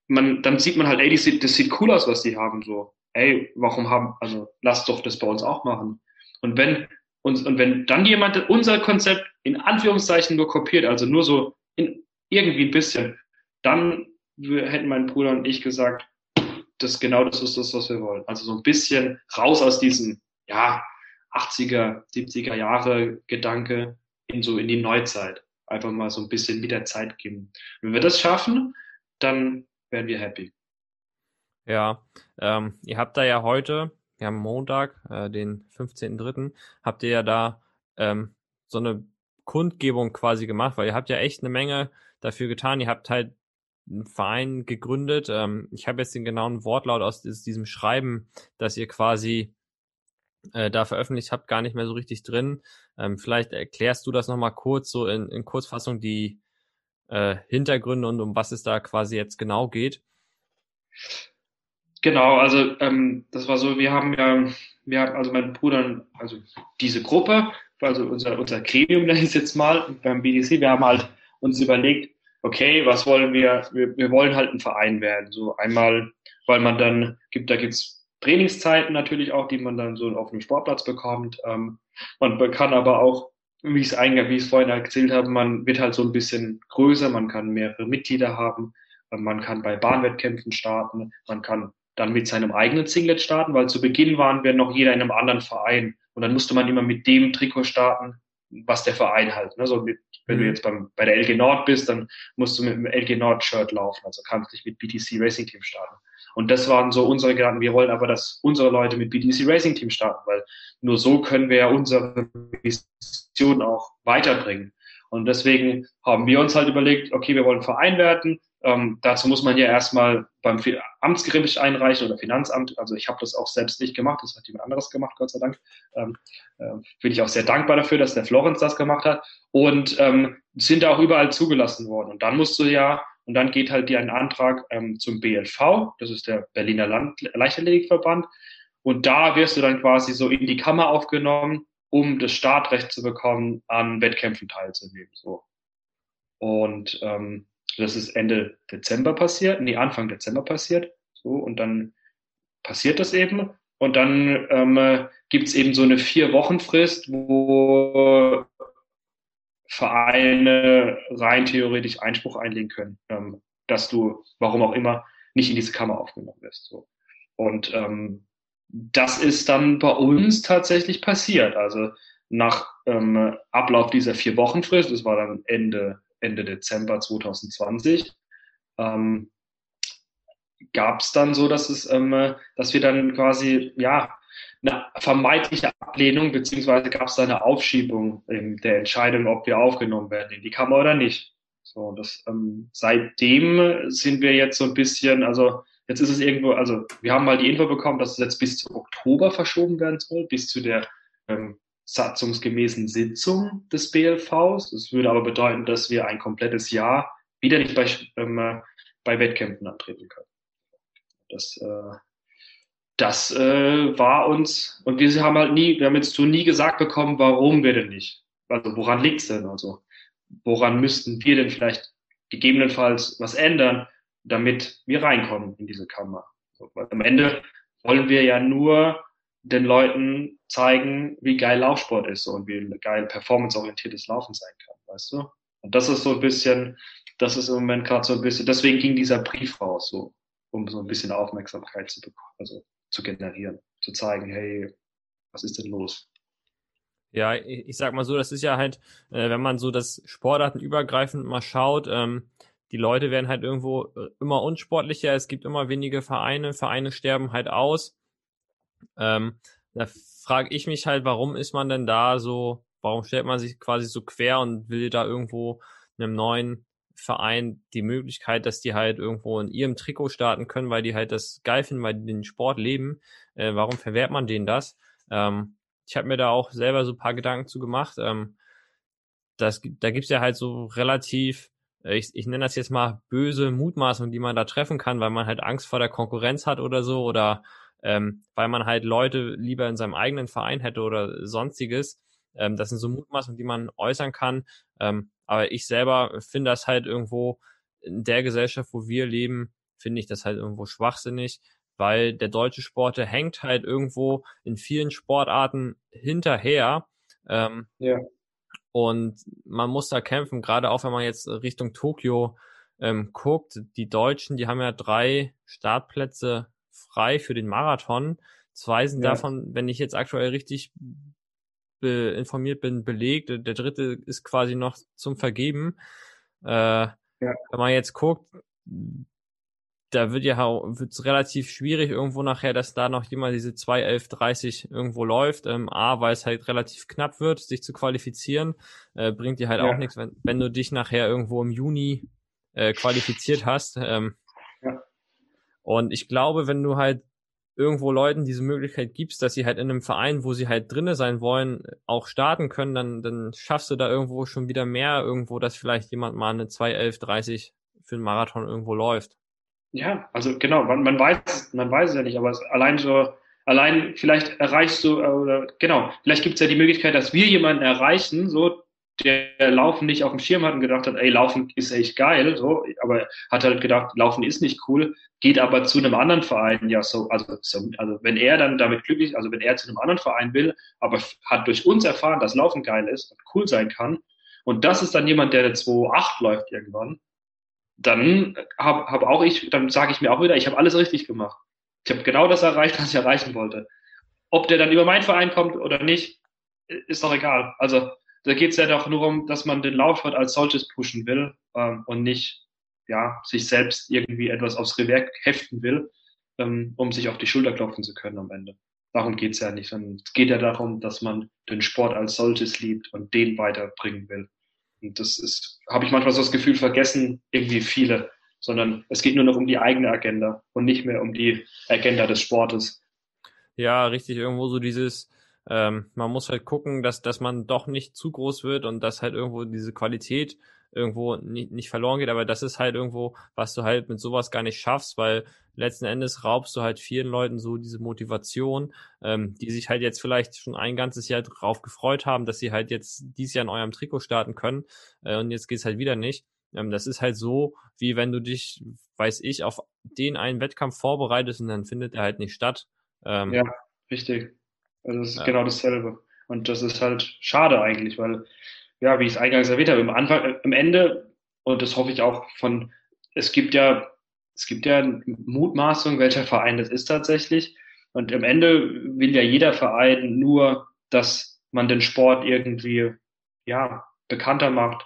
man, dann sieht man halt, ey, das sieht, das sieht cool aus, was die haben, so, ey, warum haben, also lass doch das bei uns auch machen. Und wenn uns, und wenn dann jemand unser Konzept in Anführungszeichen nur kopiert, also nur so in, irgendwie ein bisschen, dann hätten mein Bruder und ich gesagt, das genau das ist das, was wir wollen. Also so ein bisschen raus aus diesem, ja, 80er, 70er Jahre Gedanke in so in die Neuzeit einfach mal so ein bisschen mit der Zeit geben. Wenn wir das schaffen, dann werden wir happy. Ja, ähm, ihr habt da ja heute, wir haben Montag, äh, den 15.3., habt ihr ja da ähm, so eine Kundgebung quasi gemacht, weil ihr habt ja echt eine Menge dafür getan. Ihr habt halt einen Verein gegründet. Ähm, ich habe jetzt den genauen Wortlaut aus diesem Schreiben, dass ihr quasi äh, da veröffentlicht habt, gar nicht mehr so richtig drin. Ähm, vielleicht erklärst du das nochmal kurz, so in, in Kurzfassung die äh, Hintergründe und um was es da quasi jetzt genau geht. Genau, also ähm, das war so, wir haben ja, wir haben, also mein Bruder, also diese Gruppe, also unser, unser Gremium nenne ich es jetzt mal beim BDC, wir haben halt uns überlegt, okay, was wollen wir, wir, wir wollen halt ein Verein werden. So einmal, weil man dann gibt, da gibt's Trainingszeiten natürlich auch, die man dann so auf einem Sportplatz bekommt. Ähm, man kann aber auch, wie ich es eigentlich, wie ich es vorhin erzählt habe, man wird halt so ein bisschen größer, man kann mehrere Mitglieder haben, äh, man kann bei Bahnwettkämpfen starten, man kann dann mit seinem eigenen Singlet starten, weil zu Beginn waren wir noch jeder in einem anderen Verein und dann musste man immer mit dem Trikot starten, was der Verein halt. Ne? So mit, wenn du mhm. jetzt beim, bei der LG Nord bist, dann musst du mit dem LG Nord Shirt laufen, also kannst dich mit BTC Racing Team starten. Und das waren so unsere Gedanken. Wir wollen aber, dass unsere Leute mit BDC Racing Team starten, weil nur so können wir ja unsere Vision auch weiterbringen. Und deswegen haben wir uns halt überlegt, okay, wir wollen Verein werden. Ähm, dazu muss man ja erstmal beim Amtsgericht einreichen oder Finanzamt. Also ich habe das auch selbst nicht gemacht, das hat jemand anderes gemacht, Gott sei Dank. Ähm, äh, bin ich auch sehr dankbar dafür, dass der Florenz das gemacht hat. Und ähm, sind auch überall zugelassen worden. Und dann musst du ja und dann geht halt dir ein Antrag ähm, zum BLV, das ist der Berliner Land Leichtathletikverband, und da wirst du dann quasi so in die Kammer aufgenommen, um das Startrecht zu bekommen, an Wettkämpfen teilzunehmen. So. Und ähm, das ist Ende Dezember passiert, nee, Anfang Dezember passiert. So, und dann passiert das eben. Und dann ähm, gibt es eben so eine Vier-Wochen-Frist, wo Vereine rein theoretisch Einspruch einlegen können, ähm, dass du, warum auch immer, nicht in diese Kammer aufgenommen wirst. So. Und ähm, das ist dann bei uns tatsächlich passiert. Also nach ähm, Ablauf dieser Vier-Wochen-Frist, das war dann Ende, Ende Dezember 2020, ähm, gab es dann so, dass es, ähm, dass wir dann quasi, ja, eine vermeintliche Ablehnung, beziehungsweise gab es eine Aufschiebung in der Entscheidung, ob wir aufgenommen werden in die Kammer oder nicht. So, das, ähm, seitdem sind wir jetzt so ein bisschen, also jetzt ist es irgendwo, also wir haben mal die Info bekommen, dass es jetzt bis zu Oktober verschoben werden soll, bis zu der ähm, satzungsgemäßen Sitzung des BLVs. Das würde aber bedeuten, dass wir ein komplettes Jahr wieder nicht bei, ähm, bei Wettkämpfen antreten können. Das, äh, das äh, war uns, und wir haben halt nie, wir haben jetzt so nie gesagt bekommen, warum wir denn nicht. Also woran liegt's denn? Also woran müssten wir denn vielleicht gegebenenfalls was ändern, damit wir reinkommen in diese Kammer? So, weil am Ende wollen wir ja nur den Leuten zeigen, wie geil Laufsport ist und wie geil performanceorientiertes Laufen sein kann, weißt du? Und das ist so ein bisschen, das ist im Moment gerade so ein bisschen, deswegen ging dieser Brief raus, so, um so ein bisschen Aufmerksamkeit zu bekommen, also zu generieren, zu zeigen, hey, was ist denn los? Ja, ich, ich sag mal so, das ist ja halt, äh, wenn man so das Sportartenübergreifend mal schaut, ähm, die Leute werden halt irgendwo äh, immer unsportlicher, es gibt immer wenige Vereine, Vereine sterben halt aus. Ähm, da frage ich mich halt, warum ist man denn da so, warum stellt man sich quasi so quer und will da irgendwo einem neuen Verein die Möglichkeit, dass die halt irgendwo in ihrem Trikot starten können, weil die halt das geil finden, weil die den Sport leben. Äh, warum verwehrt man denen das? Ähm, ich habe mir da auch selber so ein paar Gedanken zu gemacht. Ähm, das, da gibt's ja halt so relativ, äh, ich, ich nenne das jetzt mal böse Mutmaßungen, die man da treffen kann, weil man halt Angst vor der Konkurrenz hat oder so oder ähm, weil man halt Leute lieber in seinem eigenen Verein hätte oder sonstiges. Ähm, das sind so Mutmaßungen, die man äußern kann. Ähm, aber ich selber finde das halt irgendwo in der Gesellschaft, wo wir leben, finde ich das halt irgendwo schwachsinnig, weil der deutsche Sport, der hängt halt irgendwo in vielen Sportarten hinterher. Ähm, ja. Und man muss da kämpfen, gerade auch wenn man jetzt Richtung Tokio ähm, guckt. Die Deutschen, die haben ja drei Startplätze frei für den Marathon. Zwei sind ja. davon, wenn ich jetzt aktuell richtig informiert bin, belegt. Der dritte ist quasi noch zum Vergeben. Äh, ja. Wenn man jetzt guckt, da wird ja wird's relativ schwierig irgendwo nachher, dass da noch jemand diese 2.11.30 irgendwo läuft. Ähm, A, weil es halt relativ knapp wird, sich zu qualifizieren, äh, bringt dir halt ja. auch nichts, wenn, wenn du dich nachher irgendwo im Juni äh, qualifiziert hast. Ähm, ja. Und ich glaube, wenn du halt irgendwo Leuten diese Möglichkeit gibst, dass sie halt in einem Verein, wo sie halt drinne sein wollen, auch starten können, dann, dann schaffst du da irgendwo schon wieder mehr irgendwo, dass vielleicht jemand mal eine 2.11.30 für einen Marathon irgendwo läuft. Ja, also genau, man, man weiß, man weiß es ja nicht, aber es, allein so, allein vielleicht erreichst du, äh, oder genau, vielleicht gibt es ja die Möglichkeit, dass wir jemanden erreichen, so, der Laufen nicht auf dem Schirm hat und gedacht hat, ey, Laufen ist echt geil, so, aber hat halt gedacht, Laufen ist nicht cool, geht aber zu einem anderen Verein, ja, so, also, so, also wenn er dann damit glücklich, also wenn er zu einem anderen Verein will, aber hat durch uns erfahren, dass Laufen geil ist und cool sein kann, und das ist dann jemand, der der 2.8 läuft irgendwann, dann habe hab auch ich, dann sage ich mir auch wieder, ich habe alles richtig gemacht. Ich habe genau das erreicht, was ich erreichen wollte. Ob der dann über meinen Verein kommt oder nicht, ist doch egal. Also da geht es ja doch nur um, dass man den Laufsport als solches pushen will ähm, und nicht ja, sich selbst irgendwie etwas aufs Revier heften will, ähm, um sich auf die Schulter klopfen zu können am Ende. Darum geht's ja nicht, sondern es geht ja darum, dass man den Sport als solches liebt und den weiterbringen will. Und das ist, habe ich manchmal so das Gefühl, vergessen irgendwie viele, sondern es geht nur noch um die eigene Agenda und nicht mehr um die Agenda des Sportes. Ja, richtig, irgendwo so dieses, ähm, man muss halt gucken, dass, dass man doch nicht zu groß wird und dass halt irgendwo diese Qualität irgendwo nicht, nicht verloren geht, aber das ist halt irgendwo, was du halt mit sowas gar nicht schaffst, weil letzten Endes raubst du halt vielen Leuten so diese Motivation, ähm, die sich halt jetzt vielleicht schon ein ganzes Jahr drauf gefreut haben, dass sie halt jetzt dieses Jahr in eurem Trikot starten können äh, und jetzt geht's halt wieder nicht. Ähm, das ist halt so, wie wenn du dich, weiß ich, auf den einen Wettkampf vorbereitest und dann findet er halt nicht statt. Ähm, ja, richtig. Also es ist ja. genau dasselbe. Und das ist halt schade eigentlich, weil, ja, wie ich es eingangs erwähnt habe, im Anfang, äh, am Ende, und das hoffe ich auch von, es gibt ja, es gibt ja Mutmaßung, welcher Verein das ist tatsächlich. Und am Ende will ja jeder Verein nur, dass man den Sport irgendwie, ja, bekannter macht,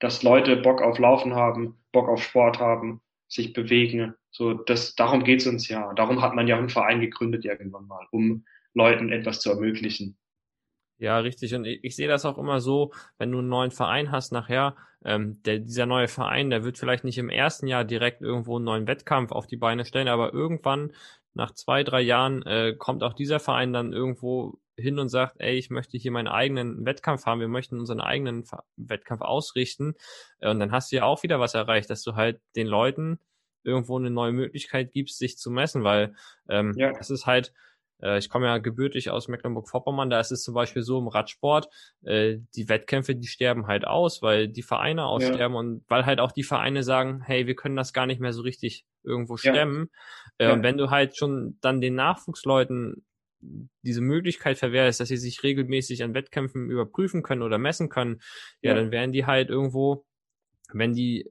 dass Leute Bock auf Laufen haben, Bock auf Sport haben, sich bewegen. So, das, darum geht's uns ja. Darum hat man ja einen Verein gegründet irgendwann mal, um Leuten etwas zu ermöglichen. Ja, richtig. Und ich, ich sehe das auch immer so, wenn du einen neuen Verein hast nachher, ähm, der, dieser neue Verein, der wird vielleicht nicht im ersten Jahr direkt irgendwo einen neuen Wettkampf auf die Beine stellen, aber irgendwann nach zwei, drei Jahren äh, kommt auch dieser Verein dann irgendwo hin und sagt, ey, ich möchte hier meinen eigenen Wettkampf haben, wir möchten unseren eigenen Wettkampf ausrichten. Äh, und dann hast du ja auch wieder was erreicht, dass du halt den Leuten irgendwo eine neue Möglichkeit gibst, sich zu messen, weil ähm, ja. das ist halt, ich komme ja gebürtig aus Mecklenburg-Vorpommern, da ist es zum Beispiel so im Radsport, äh, die Wettkämpfe, die sterben halt aus, weil die Vereine aussterben ja. und weil halt auch die Vereine sagen, hey, wir können das gar nicht mehr so richtig irgendwo stemmen. Ja. Äh, ja. Und wenn du halt schon dann den Nachwuchsleuten diese Möglichkeit verwehrst, dass sie sich regelmäßig an Wettkämpfen überprüfen können oder messen können, ja, dann werden die halt irgendwo, wenn die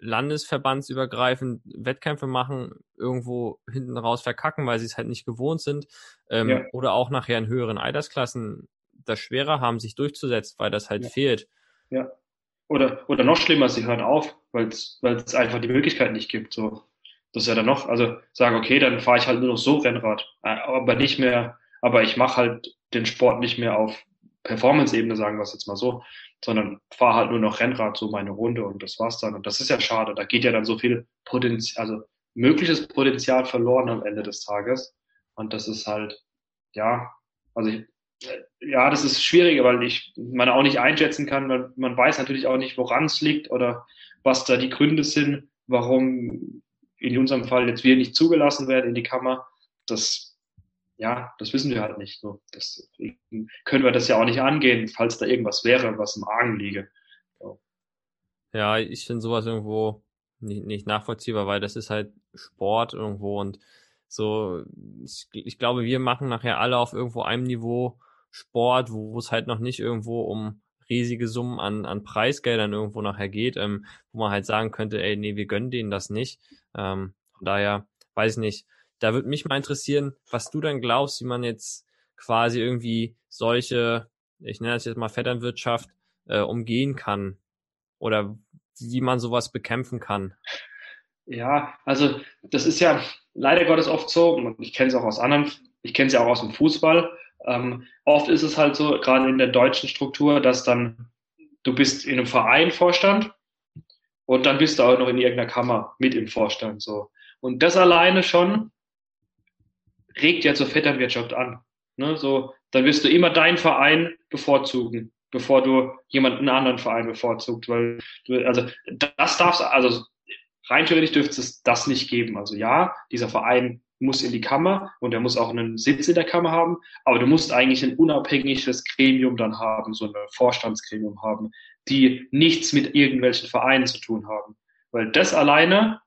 landesverbandsübergreifend Wettkämpfe machen, irgendwo hinten raus verkacken, weil sie es halt nicht gewohnt sind, ähm, ja. oder auch nachher in höheren Altersklassen das schwerer haben, sich durchzusetzen, weil das halt ja. fehlt. Ja. Oder, oder noch schlimmer, sie hören auf, weil es einfach die Möglichkeit nicht gibt. So. Das ist ja dann noch, also sagen, okay, dann fahre ich halt nur noch so Rennrad, äh, aber nicht mehr, aber ich mache halt den Sport nicht mehr auf Performance-Ebene, sagen wir es jetzt mal so, sondern fahre halt nur noch Rennrad, so meine Runde und das war's dann. Und das ist ja schade. Da geht ja dann so viel Potenzial, also mögliches Potenzial verloren am Ende des Tages. Und das ist halt, ja, also ich, ja, das ist schwierig, weil ich man auch nicht einschätzen kann. Man, man weiß natürlich auch nicht, woran es liegt oder was da die Gründe sind, warum in unserem Fall jetzt wir nicht zugelassen werden in die Kammer. Das ja, das wissen wir halt nicht. So, deswegen können wir das ja auch nicht angehen, falls da irgendwas wäre, was im Argen liege. So. Ja, ich finde sowas irgendwo nicht, nicht nachvollziehbar, weil das ist halt Sport irgendwo und so, ich, ich glaube, wir machen nachher alle auf irgendwo einem Niveau Sport, wo, es halt noch nicht irgendwo um riesige Summen an, an Preisgeldern irgendwo nachher geht, ähm, wo man halt sagen könnte, ey, nee, wir gönnen denen das nicht. Ähm, von daher, weiß ich nicht, da würde mich mal interessieren, was du dann glaubst, wie man jetzt quasi irgendwie solche, ich nenne das jetzt mal Vetternwirtschaft, äh, umgehen kann oder wie man sowas bekämpfen kann. Ja, also das ist ja leider Gottes oft so, und ich kenne es auch aus anderen, ich kenne es ja auch aus dem Fußball. Ähm, oft ist es halt so, gerade in der deutschen Struktur, dass dann du bist in einem Verein Vorstand und dann bist du auch noch in irgendeiner Kammer mit im Vorstand so. Und das alleine schon regt ja zur Vetternwirtschaft an. Ne? So, dann wirst du immer deinen Verein bevorzugen, bevor du jemanden anderen Verein bevorzugt, weil du, also das darfst, also rein theoretisch dürfte es das nicht geben. Also ja, dieser Verein muss in die Kammer und er muss auch einen Sitz in der Kammer haben, aber du musst eigentlich ein unabhängiges Gremium dann haben, so ein Vorstandsgremium haben, die nichts mit irgendwelchen Vereinen zu tun haben. Weil das alleine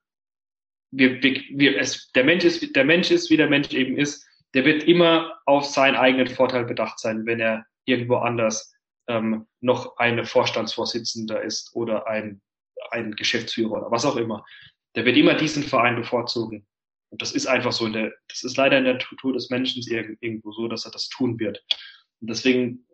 wir, wir, es, der Mensch ist, der Mensch ist, wie der Mensch eben ist. Der wird immer auf seinen eigenen Vorteil bedacht sein, wenn er irgendwo anders ähm, noch eine Vorstandsvorsitzender ist oder ein, ein Geschäftsführer oder was auch immer. Der wird immer diesen Verein bevorzugen. Und das ist einfach so in der, das ist leider in der Natur des Menschen irgendwo so, dass er das tun wird. Und deswegen,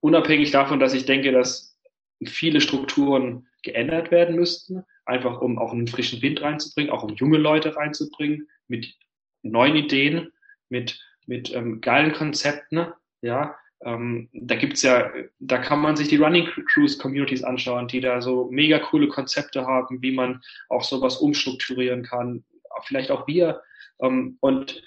unabhängig davon, dass ich denke, dass viele Strukturen geändert werden müssten, einfach um auch einen frischen Wind reinzubringen, auch um junge Leute reinzubringen, mit neuen Ideen, mit, mit ähm, geilen Konzepten, ja. Ähm, da gibt's ja, da kann man sich die Running Cruise Communities anschauen, die da so mega coole Konzepte haben, wie man auch sowas umstrukturieren kann. Vielleicht auch wir. Ähm, und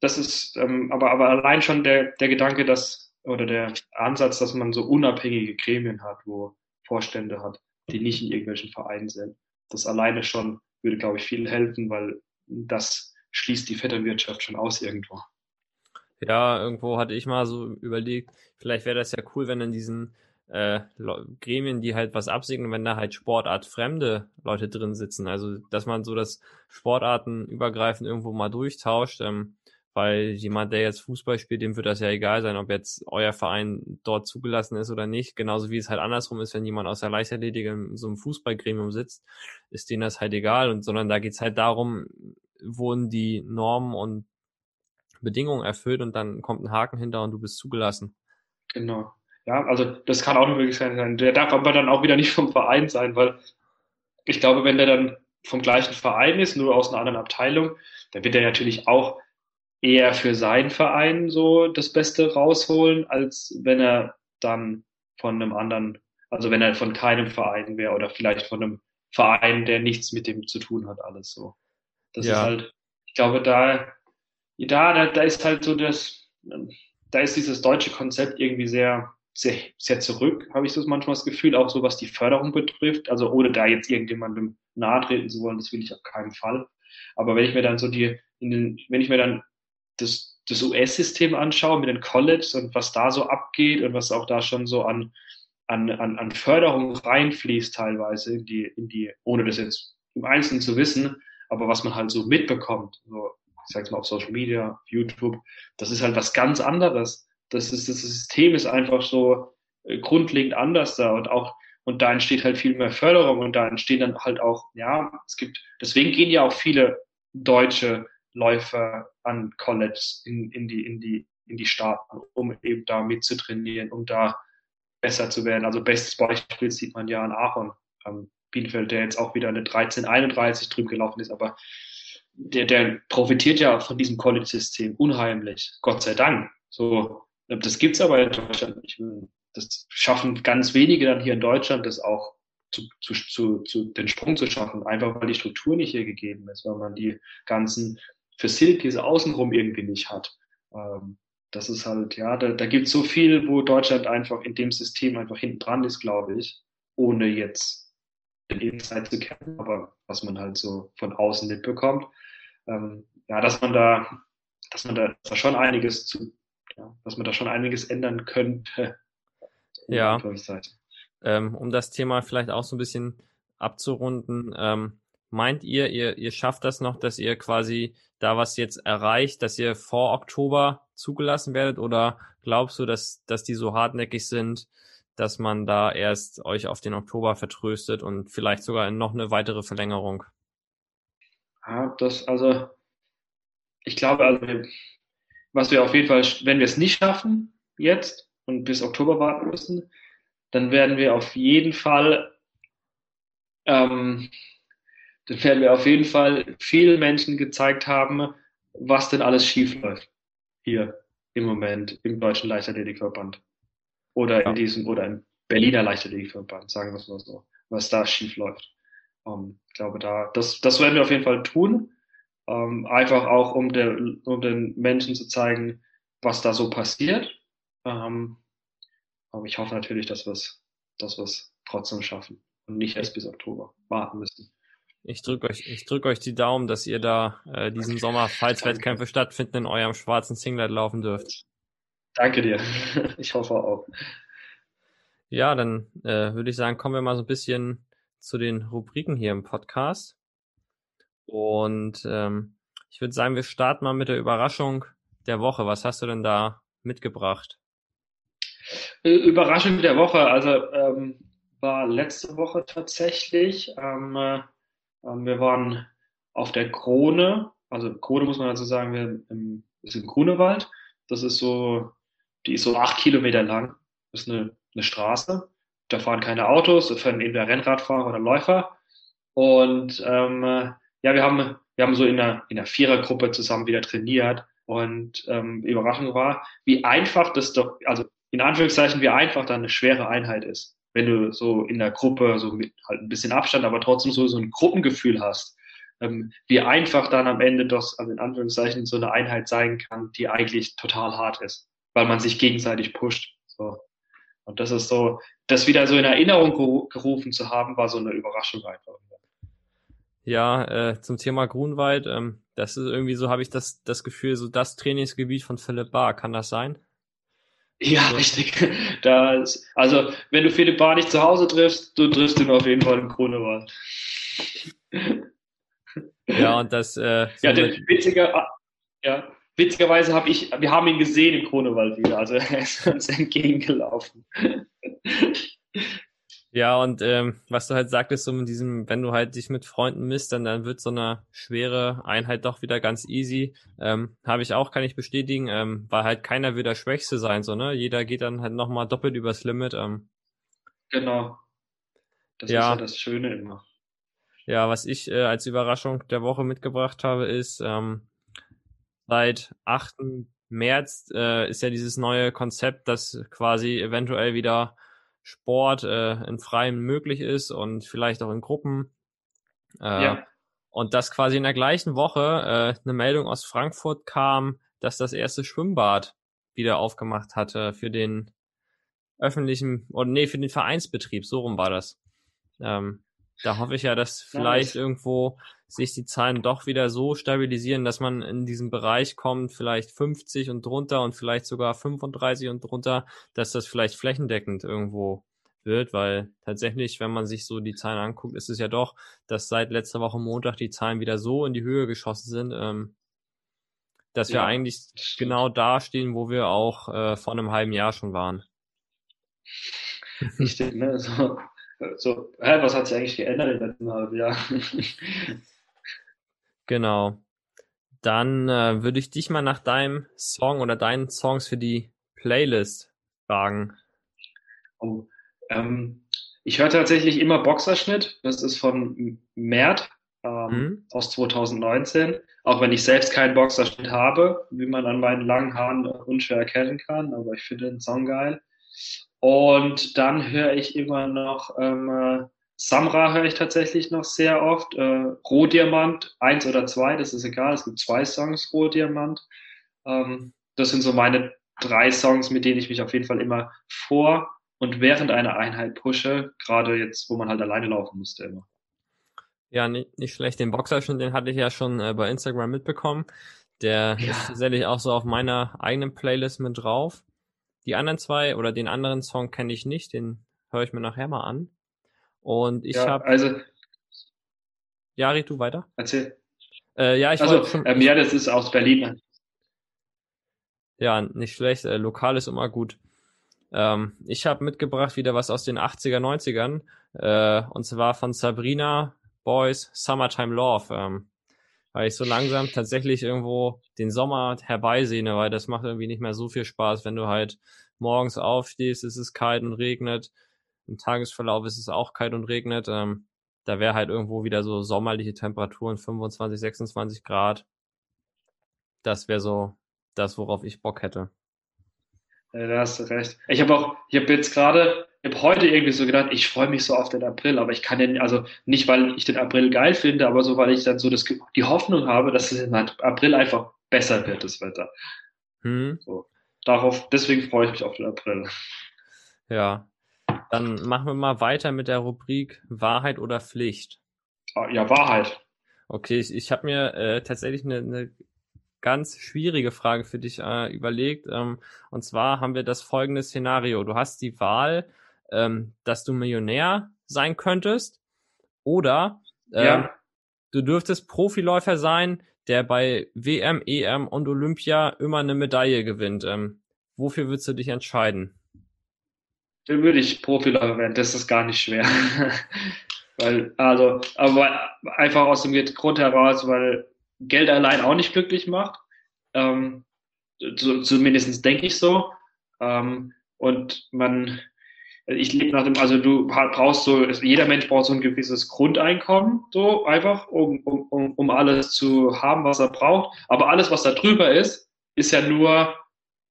das ist, ähm, aber, aber allein schon der, der Gedanke, dass, oder der Ansatz, dass man so unabhängige Gremien hat, wo Vorstände hat, die nicht in irgendwelchen Vereinen sind. Das alleine schon würde, glaube ich, viel helfen, weil das schließt die Vetternwirtschaft schon aus irgendwo. Ja, irgendwo hatte ich mal so überlegt, vielleicht wäre das ja cool, wenn in diesen äh, Gremien, die halt was absegnen, wenn da halt sportartfremde Leute drin sitzen. Also, dass man so das Sportartenübergreifend irgendwo mal durchtauscht, ähm, weil jemand, der jetzt Fußball spielt, dem wird das ja egal sein, ob jetzt euer Verein dort zugelassen ist oder nicht. Genauso wie es halt andersrum ist, wenn jemand aus der Leichtathletik in so einem Fußballgremium sitzt, ist denen das halt egal. Und sondern da geht's halt darum, wurden die Normen und Bedingungen erfüllt und dann kommt ein Haken hinter und du bist zugelassen. Genau. Ja, also das kann auch eine Möglichkeit sein. Der darf aber dann auch wieder nicht vom Verein sein, weil ich glaube, wenn der dann vom gleichen Verein ist, nur aus einer anderen Abteilung, dann wird er natürlich auch eher für seinen Verein so das Beste rausholen, als wenn er dann von einem anderen, also wenn er von keinem Verein wäre oder vielleicht von einem Verein, der nichts mit dem zu tun hat, alles so. Das ja. ist halt, ich glaube, da, da, da, da ist halt so das, da ist dieses deutsche Konzept irgendwie sehr, sehr, sehr zurück, habe ich so manchmal das Gefühl, auch so was die Förderung betrifft. Also ohne da jetzt irgendjemandem nahe treten zu wollen, das will ich auf keinen Fall. Aber wenn ich mir dann so die, in den, wenn ich mir dann das, das US-System anschaue mit den Colleges und was da so abgeht und was auch da schon so an, an, an, an Förderung reinfließt teilweise in die, in die, ohne das jetzt im Einzelnen zu wissen, aber was man halt so mitbekommt, so, ich sag's mal auf Social Media, auf YouTube, das ist halt was ganz anderes. Das ist, das System ist einfach so äh, grundlegend anders da und auch, und da entsteht halt viel mehr Förderung und da entstehen dann halt auch, ja, es gibt, deswegen gehen ja auch viele deutsche Läufer an College in, in die, in die, in die Staaten, um eben da mitzutrainieren, um da besser zu werden. Also bestes Beispiel sieht man ja an Aaron ähm, Bielefeld, der jetzt auch wieder eine 1331 drüben gelaufen ist, aber der, der profitiert ja von diesem College-System unheimlich, Gott sei Dank. So, das gibt's aber in Deutschland nicht. Das schaffen ganz wenige dann hier in Deutschland, das auch zu, zu, zu, zu den Sprung zu schaffen, einfach weil die Struktur nicht hier gegeben ist, weil man die ganzen Facilities außenrum irgendwie nicht hat. Ähm, das ist halt, ja, da, da gibt es so viel, wo Deutschland einfach in dem System einfach hinten dran ist, glaube ich, ohne jetzt in Insight zu kennen, aber was man halt so von außen mitbekommt. Ähm, ja, dass man da, dass man da, da schon einiges zu, ja, dass man da schon einiges ändern könnte. Ja. Ähm, um das Thema vielleicht auch so ein bisschen abzurunden, ähm, meint ihr, ihr, ihr schafft das noch, dass ihr quasi da was jetzt erreicht, dass ihr vor Oktober zugelassen werdet? Oder glaubst du, dass, dass die so hartnäckig sind, dass man da erst euch auf den Oktober vertröstet und vielleicht sogar noch eine weitere Verlängerung? Ja, das, also, ich glaube, also, was wir auf jeden Fall, wenn wir es nicht schaffen, jetzt und bis Oktober warten müssen, dann werden wir auf jeden Fall ähm, werden wir auf jeden Fall vielen Menschen gezeigt haben, was denn alles schief läuft. Hier im Moment im Deutschen Leichtathletikverband. Oder in diesem, oder im Berliner Leichtathletikverband, sagen wir es mal so, was da schief läuft. Um, ähm, ich glaube, da, das, das werden wir auf jeden Fall tun. Um, ähm, einfach auch, um, der, um den Menschen zu zeigen, was da so passiert. Um, ähm, aber ich hoffe natürlich, dass wir es dass wir's trotzdem schaffen und nicht erst bis Oktober warten müssen. Ich drücke euch, ich drück euch die Daumen, dass ihr da äh, diesen Sommer, falls Wettkämpfe stattfinden, in eurem schwarzen Singlet laufen dürft. Danke dir. Ich hoffe auch. Ja, dann äh, würde ich sagen, kommen wir mal so ein bisschen zu den Rubriken hier im Podcast. Und ähm, ich würde sagen, wir starten mal mit der Überraschung der Woche. Was hast du denn da mitgebracht? Überraschung der Woche, also ähm, war letzte Woche tatsächlich. Äh, ähm, wir waren auf der Krone, also Krone muss man dazu sagen, wir im, ist im Grunewald. Das ist so, die ist so acht Kilometer lang. Das ist eine, eine Straße. Da fahren keine Autos, da fahren entweder Rennradfahrer oder Läufer. Und ähm, ja, wir haben, wir haben so in einer, in einer Vierergruppe zusammen wieder trainiert. Und ähm, Überraschung war, wie einfach das doch, also in Anführungszeichen, wie einfach da eine schwere Einheit ist wenn du so in der Gruppe so mit halt ein bisschen Abstand, aber trotzdem so, so ein Gruppengefühl hast, ähm, wie einfach dann am Ende doch, also in Anführungszeichen, so eine Einheit sein kann, die eigentlich total hart ist, weil man sich gegenseitig pusht. So. Und das ist so, das wieder so in Erinnerung gerufen zu haben, war so eine Überraschung einfach. Ja, äh, zum Thema Grunwald, ähm, das ist irgendwie so, habe ich das, das Gefühl, so das Trainingsgebiet von Philipp Bar. Kann das sein? Ja, richtig. Das, also, wenn du Philipp Bar nicht zu Hause triffst, du triffst ihn auf jeden Fall im Grunewald. Ja, und das. Äh, ja, der, witziger, ja, witzigerweise habe ich, wir haben ihn gesehen im Grunewald wieder. Also er ist uns entgegengelaufen. Ja, und ähm, was du halt sagtest, so mit diesem, wenn du halt dich mit Freunden misst, dann, dann wird so eine schwere Einheit doch wieder ganz easy. Ähm, Habe ich auch, kann ich bestätigen, ähm, weil halt keiner will der Schwächste sein, so, ne? Jeder geht dann halt nochmal doppelt übers Limit. Ähm. Genau. Das ja. ist ja das Schöne immer. Ja, was ich äh, als Überraschung der Woche mitgebracht habe, ist, ähm, seit 8. März äh, ist ja dieses neue Konzept, dass quasi eventuell wieder Sport äh, in Freien möglich ist und vielleicht auch in Gruppen. Äh, ja. Und dass quasi in der gleichen Woche äh, eine Meldung aus Frankfurt kam, dass das erste Schwimmbad wieder aufgemacht hatte für den öffentlichen, oder nee, für den Vereinsbetrieb, so rum war das. Ähm, da hoffe ich ja, dass vielleicht ja, irgendwo sich die Zahlen doch wieder so stabilisieren, dass man in diesem Bereich kommt, vielleicht 50 und drunter und vielleicht sogar 35 und drunter, dass das vielleicht flächendeckend irgendwo wird, weil tatsächlich, wenn man sich so die Zahlen anguckt, ist es ja doch, dass seit letzter Woche Montag die Zahlen wieder so in die Höhe geschossen sind, ähm, dass ja, wir eigentlich genau da stehen, wo wir auch äh, vor einem halben Jahr schon waren. Richtig, ne? So, so, hä, was hat sich eigentlich geändert im letzten halben Jahr? Genau. Dann äh, würde ich dich mal nach deinem Song oder deinen Songs für die Playlist fragen. Oh, ähm, ich höre tatsächlich immer Boxerschnitt. Das ist von Mert ähm, mhm. aus 2019. Auch wenn ich selbst keinen Boxerschnitt habe, wie man an meinen langen Haaren unschwer erkennen kann. Aber ich finde den Song geil. Und dann höre ich immer noch ähm, äh, Samra höre ich tatsächlich noch sehr oft. Äh, Rohdiamant, eins oder zwei, das ist egal. Es gibt zwei Songs, Rohdiamant. Ähm, das sind so meine drei Songs, mit denen ich mich auf jeden Fall immer vor und während einer Einheit pushe. Gerade jetzt, wo man halt alleine laufen musste immer. Ja, nicht, nicht schlecht. Den Boxerschnitt, den hatte ich ja schon äh, bei Instagram mitbekommen. Der ja. ist tatsächlich auch so auf meiner eigenen Playlist mit drauf. Die anderen zwei oder den anderen Song kenne ich nicht, den höre ich mir nachher mal an. Und ich ja, habe. Also. Ja, red du weiter. Erzähl. Äh, ja, ich also, schon, ähm, ja, das ist aus Berlin. Ja, nicht schlecht. Äh, lokal ist immer gut. Ähm, ich habe mitgebracht wieder was aus den 80er, 90ern. Äh, und zwar von Sabrina Boys Summertime Love. Ähm, weil ich so langsam tatsächlich irgendwo den Sommer herbeisehne, weil das macht irgendwie nicht mehr so viel Spaß, wenn du halt morgens aufstehst, es ist kalt und regnet, im Tagesverlauf ist es auch kalt und regnet. Ähm, da wäre halt irgendwo wieder so sommerliche Temperaturen, 25, 26 Grad. Das wäre so das, worauf ich Bock hätte. Ja, da hast du recht. Ich habe auch, ich habe jetzt gerade ich habe heute irgendwie so gedacht, ich freue mich so auf den April, aber ich kann den, also nicht, weil ich den April geil finde, aber so, weil ich dann so das, die Hoffnung habe, dass es im April einfach besser wird, das Wetter. Hm. So. Darauf, deswegen freue ich mich auf den April. Ja. Dann machen wir mal weiter mit der Rubrik Wahrheit oder Pflicht. Ah, ja, Wahrheit. Okay, ich, ich habe mir äh, tatsächlich eine, eine ganz schwierige Frage für dich äh, überlegt. Ähm, und zwar haben wir das folgende Szenario. Du hast die Wahl, ähm, dass du Millionär sein könntest oder ähm, ja. du dürftest Profiläufer sein, der bei WM, EM und Olympia immer eine Medaille gewinnt. Ähm, wofür würdest du dich entscheiden? Dann würde ich Profiläufer werden, das ist gar nicht schwer. weil, also, aber einfach aus dem Grund heraus, weil Geld allein auch nicht glücklich macht. Ähm, so, zumindest denke ich so. Ähm, und man, ich lebe nach dem, also du brauchst so, jeder Mensch braucht so ein gewisses Grundeinkommen, so einfach, um, um, um alles zu haben, was er braucht. Aber alles, was da drüber ist, ist ja nur,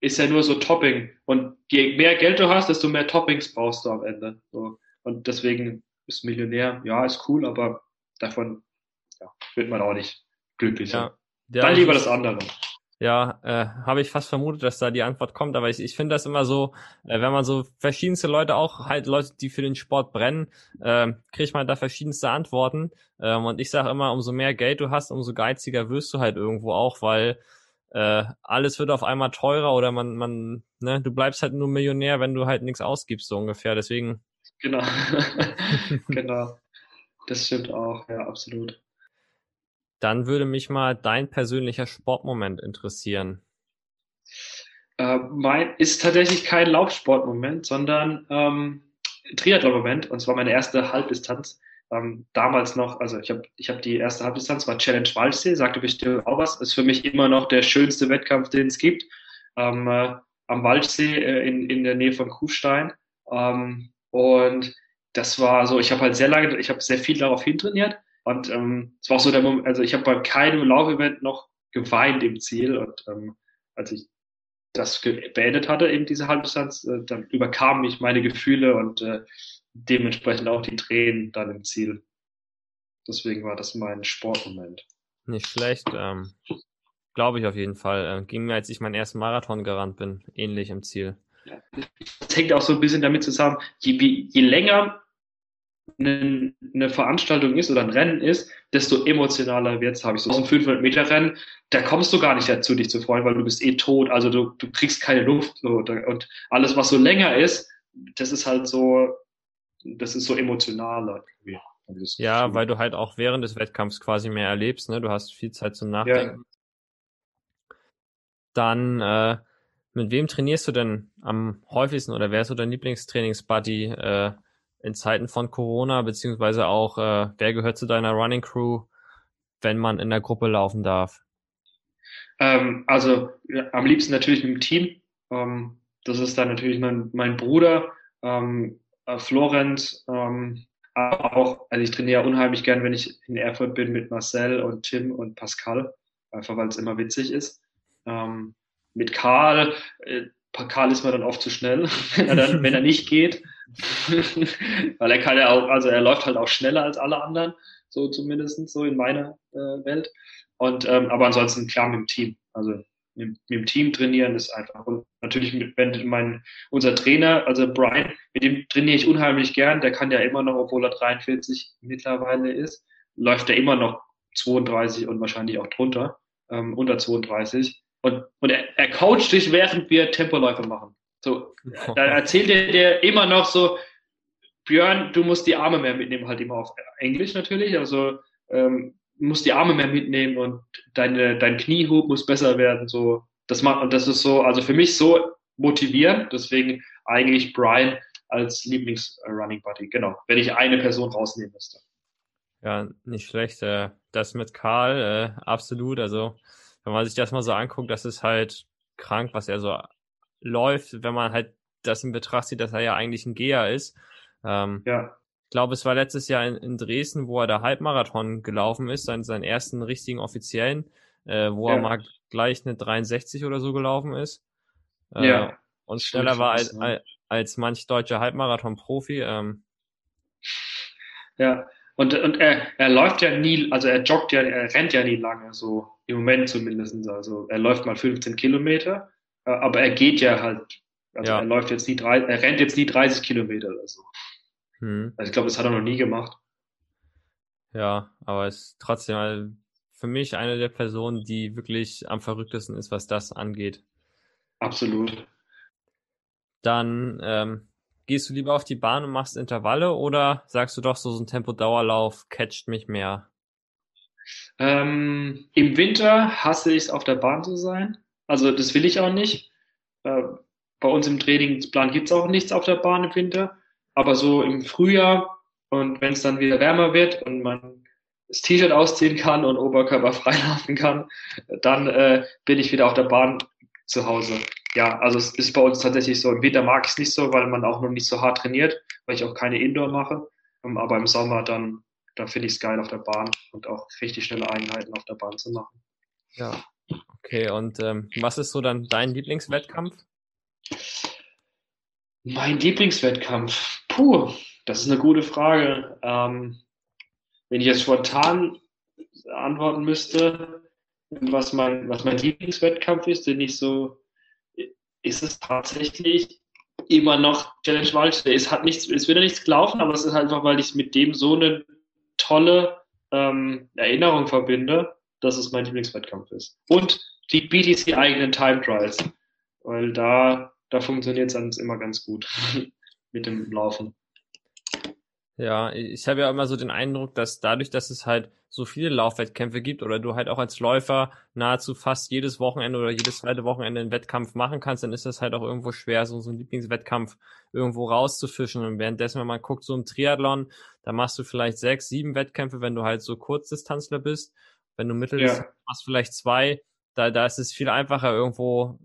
ist ja nur so Topping. Und je mehr Geld du hast, desto mehr Toppings brauchst du am Ende. So. Und deswegen ist Millionär, ja, ist cool, aber davon ja, wird man auch nicht glücklich. Ja. Dann lieber das andere. Ja, äh, habe ich fast vermutet, dass da die Antwort kommt, aber ich, ich finde das immer so, äh, wenn man so verschiedenste Leute auch, halt Leute, die für den Sport brennen, äh, kriegt man da verschiedenste Antworten. Ähm, und ich sage immer, umso mehr Geld du hast, umso geiziger wirst du halt irgendwo auch, weil äh, alles wird auf einmal teurer oder man, man, ne, du bleibst halt nur Millionär, wenn du halt nichts ausgibst, so ungefähr. Deswegen. Genau. genau. Das stimmt auch, ja, absolut. Dann würde mich mal dein persönlicher Sportmoment interessieren. Äh, mein ist tatsächlich kein Laufsportmoment, sondern ähm, Triathlon-Moment. Und zwar meine erste Halbdistanz. Ähm, damals noch, also ich habe ich hab die erste Halbdistanz, war Challenge Waldsee, sagte bestimmt auch was. Ist für mich immer noch der schönste Wettkampf, den es gibt. Ähm, äh, am Waldsee äh, in, in der Nähe von Kufstein. Ähm, und das war so, ich habe halt sehr lange, ich habe sehr viel darauf hintrainiert und ähm, es war auch so der Moment, also ich habe bei keinem Laufevent noch geweint im Ziel. Und ähm, als ich das beendet hatte, eben diese Halbdistanz, äh, dann überkamen mich meine Gefühle und äh, dementsprechend auch die Tränen dann im Ziel. Deswegen war das mein Sportmoment. Nicht schlecht. Ähm, Glaube ich auf jeden Fall. Äh, ging mir, als ich meinen ersten Marathon gerannt bin, ähnlich im Ziel. Das hängt auch so ein bisschen damit zusammen, je, je länger eine, eine Veranstaltung ist oder ein Rennen ist, desto emotionaler wird's, habe ich so. So ein 500 Meter Rennen, da kommst du gar nicht dazu, dich zu freuen, weil du bist eh tot, also du, du kriegst keine Luft so, und alles, was so länger ist, das ist halt so, das ist so emotionaler. Ja, weil du halt auch während des Wettkampfs quasi mehr erlebst, ne? Du hast viel Zeit zum Nachdenken. Ja. Dann, äh, mit wem trainierst du denn am häufigsten oder wer ist so dein Lieblingstrainingsbuddy? Äh, in Zeiten von Corona, beziehungsweise auch, äh, wer gehört zu deiner Running Crew, wenn man in der Gruppe laufen darf? Ähm, also ja, am liebsten natürlich mit dem Team. Ähm, das ist dann natürlich mein, mein Bruder, ähm, äh, Florenz, ähm, aber auch, also ich trainiere unheimlich gern, wenn ich in Erfurt bin mit Marcel und Tim und Pascal, einfach weil es immer witzig ist. Ähm, mit Karl, äh, Karl ist mir dann oft zu schnell, wenn er dann, wenn er nicht geht. Weil er kann ja auch, also er läuft halt auch schneller als alle anderen, so zumindest so in meiner äh, Welt. Und ähm, aber ansonsten klar mit dem Team. Also mit, dem Team trainieren ist einfach. Und natürlich, mit, wenn mein unser Trainer, also Brian, mit dem trainiere ich unheimlich gern. Der kann ja immer noch, obwohl er 43 mittlerweile ist, läuft er immer noch 32 und wahrscheinlich auch drunter, ähm, unter 32. Und, und er, er coacht dich, während wir Tempoläufe machen. So, da erzählt er dir immer noch so, Björn, du musst die Arme mehr mitnehmen, halt immer auf Englisch natürlich, also ähm, musst die Arme mehr mitnehmen und deine, dein Kniehub muss besser werden, so. Das macht, und das ist so, also für mich so motivierend, deswegen eigentlich Brian als Lieblings-Running Buddy, genau, wenn ich eine Person rausnehmen müsste. Ja, nicht schlecht. Äh, das mit Karl, äh, absolut. Also, wenn man sich das mal so anguckt, das ist halt krank, was er so läuft, wenn man halt das in Betracht zieht, dass er ja eigentlich ein Geher ist. Ähm, ja. Ich glaube, es war letztes Jahr in, in, Dresden, wo er der Halbmarathon gelaufen ist, seinen, seinen ersten richtigen offiziellen, äh, wo ja. er mal gleich eine 63 oder so gelaufen ist. Äh, ja. Und schneller war als, als, als manch deutscher Halbmarathon-Profi. Ähm. Ja, und, und er, er läuft ja nie, also er joggt ja, er rennt ja nie lange, so im Moment zumindest. Also er läuft mal 15 Kilometer äh, aber er geht ja halt, also ja. er läuft jetzt nie drei, er rennt jetzt nie 30 Kilometer oder so. Hm. Also ich glaube, das hat er noch nie gemacht. Ja, aber es ist trotzdem für mich eine der Personen, die wirklich am verrücktesten ist, was das angeht. Absolut. Dann ähm, gehst du lieber auf die Bahn und machst Intervalle oder sagst du doch so, so ein Tempo-Dauerlauf catcht mich mehr? Ähm, Im Winter hasse ich es, auf der Bahn zu sein. Also das will ich auch nicht. Äh, bei uns im Trainingsplan gibt's auch nichts auf der Bahn im Winter. Aber so im Frühjahr und wenn es dann wieder wärmer wird und man das T-Shirt ausziehen kann und Oberkörper freilaufen kann, dann äh, bin ich wieder auf der Bahn zu Hause. Ja, also es ist bei uns tatsächlich so. Im Winter mag ich es nicht so, weil man auch noch nicht so hart trainiert, weil ich auch keine Indoor mache. Ähm, aber im Sommer dann, dann finde ich es geil auf der Bahn und auch richtig schnelle Einheiten auf der Bahn zu machen. Ja, Okay, und ähm, was ist so dann dein Lieblingswettkampf? Mein Lieblingswettkampf? Puh, das ist eine gute Frage. Ähm, wenn ich jetzt spontan antworten müsste, was mein, was mein Lieblingswettkampf ist, den ich so, ist es tatsächlich immer noch Challenge Waldstee. Es hat nichts, es wird ja nichts gelaufen, aber es ist halt einfach, weil ich mit dem so eine tolle ähm, Erinnerung verbinde, dass es mein Lieblingswettkampf ist. Und die BTC eigenen Time Trials, weil da, da funktioniert es immer ganz gut mit dem Laufen. Ja, ich habe ja immer so den Eindruck, dass dadurch, dass es halt so viele Laufwettkämpfe gibt oder du halt auch als Läufer nahezu fast jedes Wochenende oder jedes zweite Wochenende einen Wettkampf machen kannst, dann ist das halt auch irgendwo schwer, so, so einen Lieblingswettkampf irgendwo rauszufischen. Und währenddessen, wenn man guckt, so im Triathlon, da machst du vielleicht sechs, sieben Wettkämpfe, wenn du halt so Kurzdistanzler bist. Wenn du Mitteldistanz ja. machst, vielleicht zwei. Da, da ist es viel einfacher, irgendwo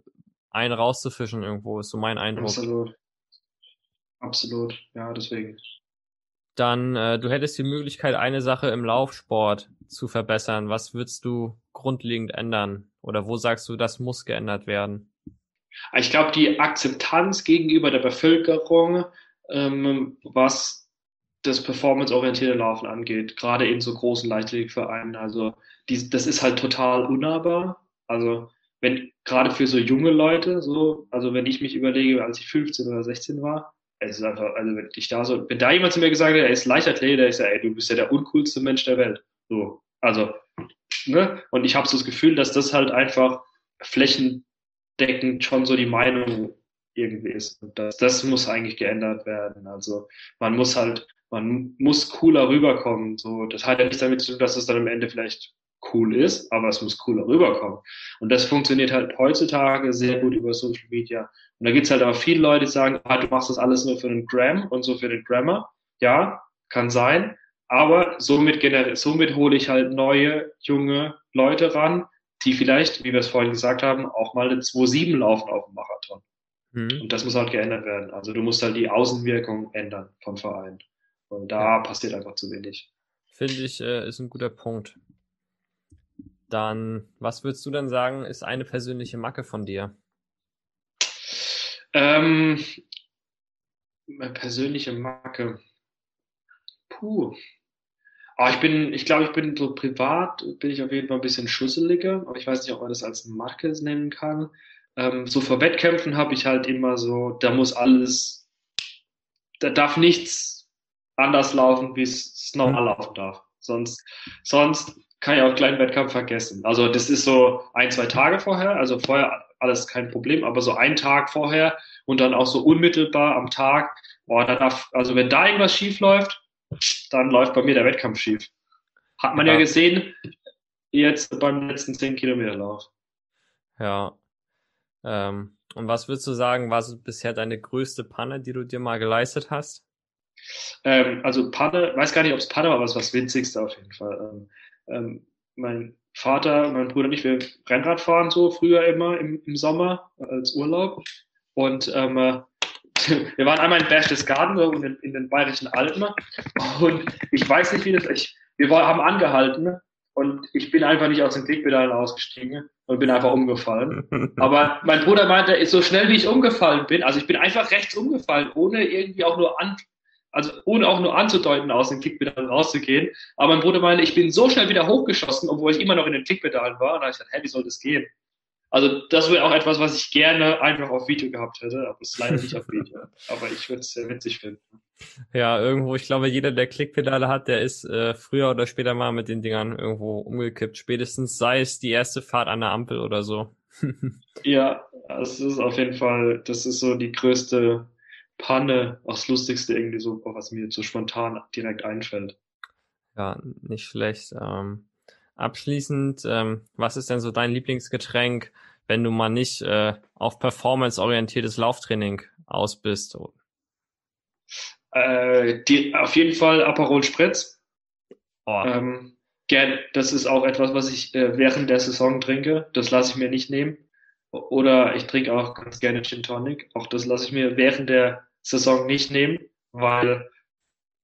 einen rauszufischen irgendwo, ist so mein Eindruck. Absolut. Absolut. Ja, deswegen dann äh, du hättest die Möglichkeit, eine Sache im Laufsport zu verbessern. Was würdest du grundlegend ändern? Oder wo sagst du, das muss geändert werden? Ich glaube, die Akzeptanz gegenüber der Bevölkerung, ähm, was das performanceorientierte Laufen angeht, gerade in so großen Leichtathletikvereinen, also die, das ist halt total unnahbar. Also wenn gerade für so junge Leute, so, also wenn ich mich überlege, als ich 15 oder 16 war, es ist einfach, also wenn ich da so, wenn da jemand zu mir gesagt hat, er ist Leichtathlet, der ist ja, ey, du bist ja der uncoolste Mensch der Welt. So, also, ne? Und ich habe so das Gefühl, dass das halt einfach flächendeckend schon so die Meinung irgendwie ist. Und das, das muss eigentlich geändert werden. Also man muss halt, man muss cooler rüberkommen. So, das hat ja nichts damit zu tun, dass es dann am Ende vielleicht cool ist, aber es muss cooler rüberkommen. Und das funktioniert halt heutzutage sehr gut über Social Media. Und da gibt's halt auch viele Leute, die sagen, ah, du machst das alles nur für den Gram und so für den Grammar. Ja, kann sein. Aber somit, somit hole ich halt neue, junge Leute ran, die vielleicht, wie wir es vorhin gesagt haben, auch mal eine 2-7 laufen auf dem Marathon. Mhm. Und das muss halt geändert werden. Also du musst halt die Außenwirkung ändern vom Verein. Und da ja. passiert einfach zu wenig. Finde ich, äh, ist ein guter Punkt. Dann, was würdest du dann sagen, ist eine persönliche Macke von dir? Ähm, meine persönliche Marke. Puh. Aber ich bin, ich glaube, ich bin so privat, bin ich auf jeden Fall ein bisschen schusseliger, aber ich weiß nicht, ob man das als Marke nennen kann. Ähm, so vor Wettkämpfen habe ich halt immer so, da muss alles, da darf nichts anders laufen, wie es normal mhm. laufen darf. Sonst, sonst kann ich auch gleich einen Wettkampf vergessen. Also das ist so ein, zwei Tage vorher, also vorher alles kein Problem, aber so einen Tag vorher und dann auch so unmittelbar am Tag, boah, da darf, also wenn da irgendwas schief läuft, dann läuft bei mir der Wettkampf schief. Hat man ja, ja gesehen, jetzt beim letzten 10 Kilometer Lauf. Ja. Ähm, und was würdest du sagen, war so bisher deine größte Panne, die du dir mal geleistet hast? Ähm, also Panne, weiß gar nicht, ob es Panne war, aber es war das Winzigste auf jeden Fall. Ähm, ähm, mein Vater, mein Bruder und ich, wir Rennrad fahren so früher immer im, im Sommer als Urlaub. Und ähm, wir waren einmal in Berchtesgaden, so in, in den Bayerischen Alpen. Und ich weiß nicht, wie das, ich, wir haben angehalten und ich bin einfach nicht aus den Klickpedalen ausgestiegen und bin einfach umgefallen. Aber mein Bruder meinte, so schnell wie ich umgefallen bin, also ich bin einfach rechts umgefallen, ohne irgendwie auch nur an, also ohne auch nur anzudeuten, aus den Klickpedalen rauszugehen. Aber mein Bruder meinte, ich bin so schnell wieder hochgeschossen, obwohl ich immer noch in den Klickpedalen war. Und da habe ich gesagt, hä, wie soll das gehen? Also das wäre auch etwas, was ich gerne einfach auf Video gehabt hätte, aber es ist leider nicht auf Video. Aber ich würde es sehr witzig finden. Ja, irgendwo, ich glaube, jeder, der Klickpedale hat, der ist äh, früher oder später mal mit den Dingern irgendwo umgekippt. Spätestens sei es die erste Fahrt an der Ampel oder so. ja, das ist auf jeden Fall, das ist so die größte Panne, auch das Lustigste irgendwie so, was mir so spontan direkt einfällt. Ja, nicht schlecht. Ähm, abschließend, ähm, was ist denn so dein Lieblingsgetränk, wenn du mal nicht äh, auf performance-orientiertes Lauftraining aus bist? Äh, die, auf jeden Fall Aperol Spritz. Oh. Ähm, gern, das ist auch etwas, was ich äh, während der Saison trinke. Das lasse ich mir nicht nehmen. Oder ich trinke auch ganz gerne Gin Tonic. Auch das lasse ich mir während der Saison nicht nehmen, weil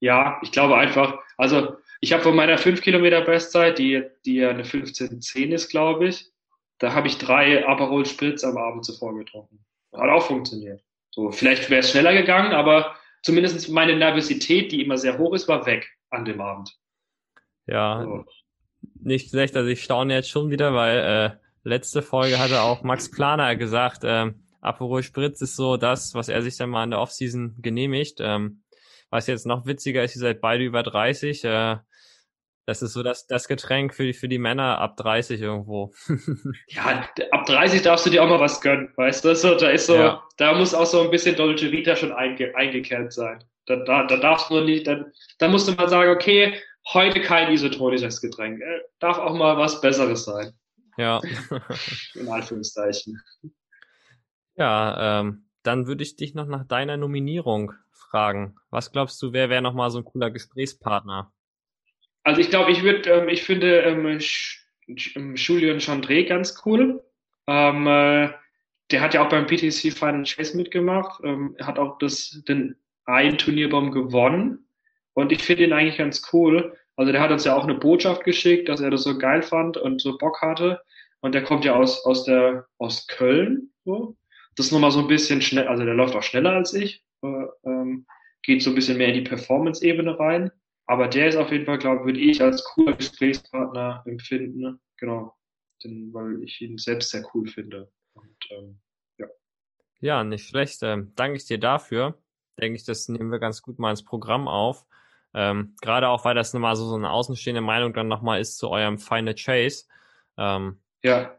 ja, ich glaube einfach, also ich habe von meiner 5 Kilometer Bestzeit, die, die ja eine 15,10 ist, glaube ich, da habe ich drei Aperol Spritz am Abend zuvor getrunken. Hat auch funktioniert. So, vielleicht wäre es schneller gegangen, aber zumindest meine Nervosität, die immer sehr hoch ist, war weg an dem Abend. Ja, so. Nicht schlecht, also ich staune jetzt schon wieder, weil äh, letzte Folge hatte auch Max Planer gesagt, äh, Aperol Spritz ist so das, was er sich dann mal in der Offseason genehmigt. Ähm, was jetzt noch witziger ist, ihr seid beide über 30. Äh, das ist so das, das Getränk für die, für die Männer ab 30 irgendwo. ja, ab 30 darfst du dir auch mal was gönnen, weißt du? So, da ist so, ja. da muss auch so ein bisschen Dolce Vita schon einge, eingekehrt sein. Da, da, da darfst du nicht, dann, dann musst du mal sagen, okay, heute kein isotonisches Getränk. Äh, darf auch mal was Besseres sein. Ja. In Anführungszeichen. Ja, ähm, dann würde ich dich noch nach deiner Nominierung fragen. Was glaubst du, wer wäre noch mal so ein cooler Gesprächspartner? Also ich glaube, ich würde, ähm, ich finde ähm, ähm Julian Chandré ganz cool. Ähm, äh, der hat ja auch beim PTC Final Chase mitgemacht. Ähm, er hat auch das, den einen Turnierbaum gewonnen. Und ich finde ihn eigentlich ganz cool. Also der hat uns ja auch eine Botschaft geschickt, dass er das so geil fand und so Bock hatte. Und der kommt ja aus, aus der, aus Köln, so. Das ist nochmal so ein bisschen schnell, also der läuft auch schneller als ich, äh, ähm, geht so ein bisschen mehr in die Performance-Ebene rein. Aber der ist auf jeden Fall, glaube ich, würde ich als cooler Gesprächspartner empfinden. Genau. Denn, weil ich ihn selbst sehr cool finde. Und, ähm, ja. ja, nicht schlecht. Ähm, danke ich dir dafür. Denke ich, das nehmen wir ganz gut mal ins Programm auf. Ähm, Gerade auch, weil das nochmal so, so eine außenstehende Meinung dann nochmal ist zu eurem Final Chase. Ähm, ja.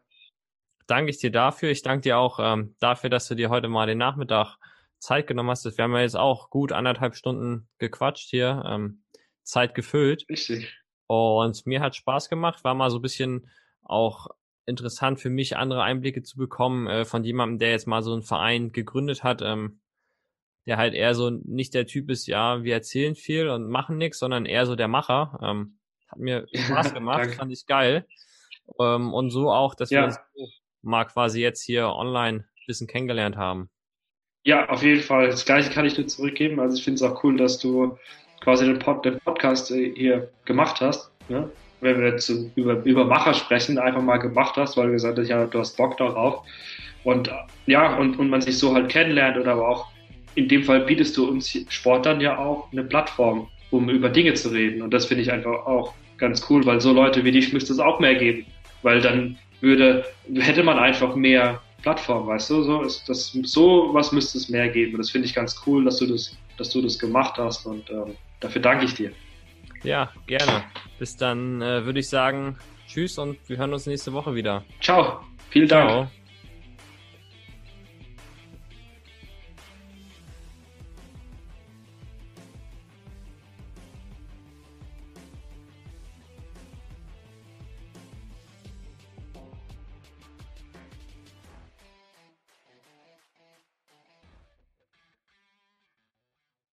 Danke ich dir dafür. Ich danke dir auch ähm, dafür, dass du dir heute mal den Nachmittag Zeit genommen hast. Wir haben ja jetzt auch gut anderthalb Stunden gequatscht hier. Ähm, Zeit gefüllt. Richtig. Und mir hat Spaß gemacht, war mal so ein bisschen auch interessant für mich, andere Einblicke zu bekommen äh, von jemandem, der jetzt mal so einen Verein gegründet hat, ähm, der halt eher so nicht der Typ ist, ja, wir erzählen viel und machen nichts, sondern eher so der Macher. Ähm, hat mir Spaß gemacht, fand ich geil. Ähm, und so auch, dass ja. wir so mal quasi jetzt hier online ein bisschen kennengelernt haben. Ja, auf jeden Fall. Das gleiche kann ich dir zurückgeben. Also ich finde es auch cool, dass du quasi den, Pod, den Podcast äh, hier gemacht hast. Ne? Wenn wir jetzt über, über Macher sprechen, einfach mal gemacht hast, weil du gesagt hast, ja, du hast Bock darauf. Und äh, ja, und, und man sich so halt kennenlernt oder aber auch in dem Fall bietest du uns Sportlern ja auch eine Plattform, um über Dinge zu reden. Und das finde ich einfach auch ganz cool, weil so Leute wie dich müsste es auch mehr geben. Weil dann würde, hätte man einfach mehr Plattform, weißt du, so ist das, so was müsste es mehr geben. Und das finde ich ganz cool, dass du das, dass du das gemacht hast und ähm, Dafür danke ich dir. Ja, gerne. Bis dann äh, würde ich sagen, tschüss und wir hören uns nächste Woche wieder. Ciao. Vielen Dank. Ciao.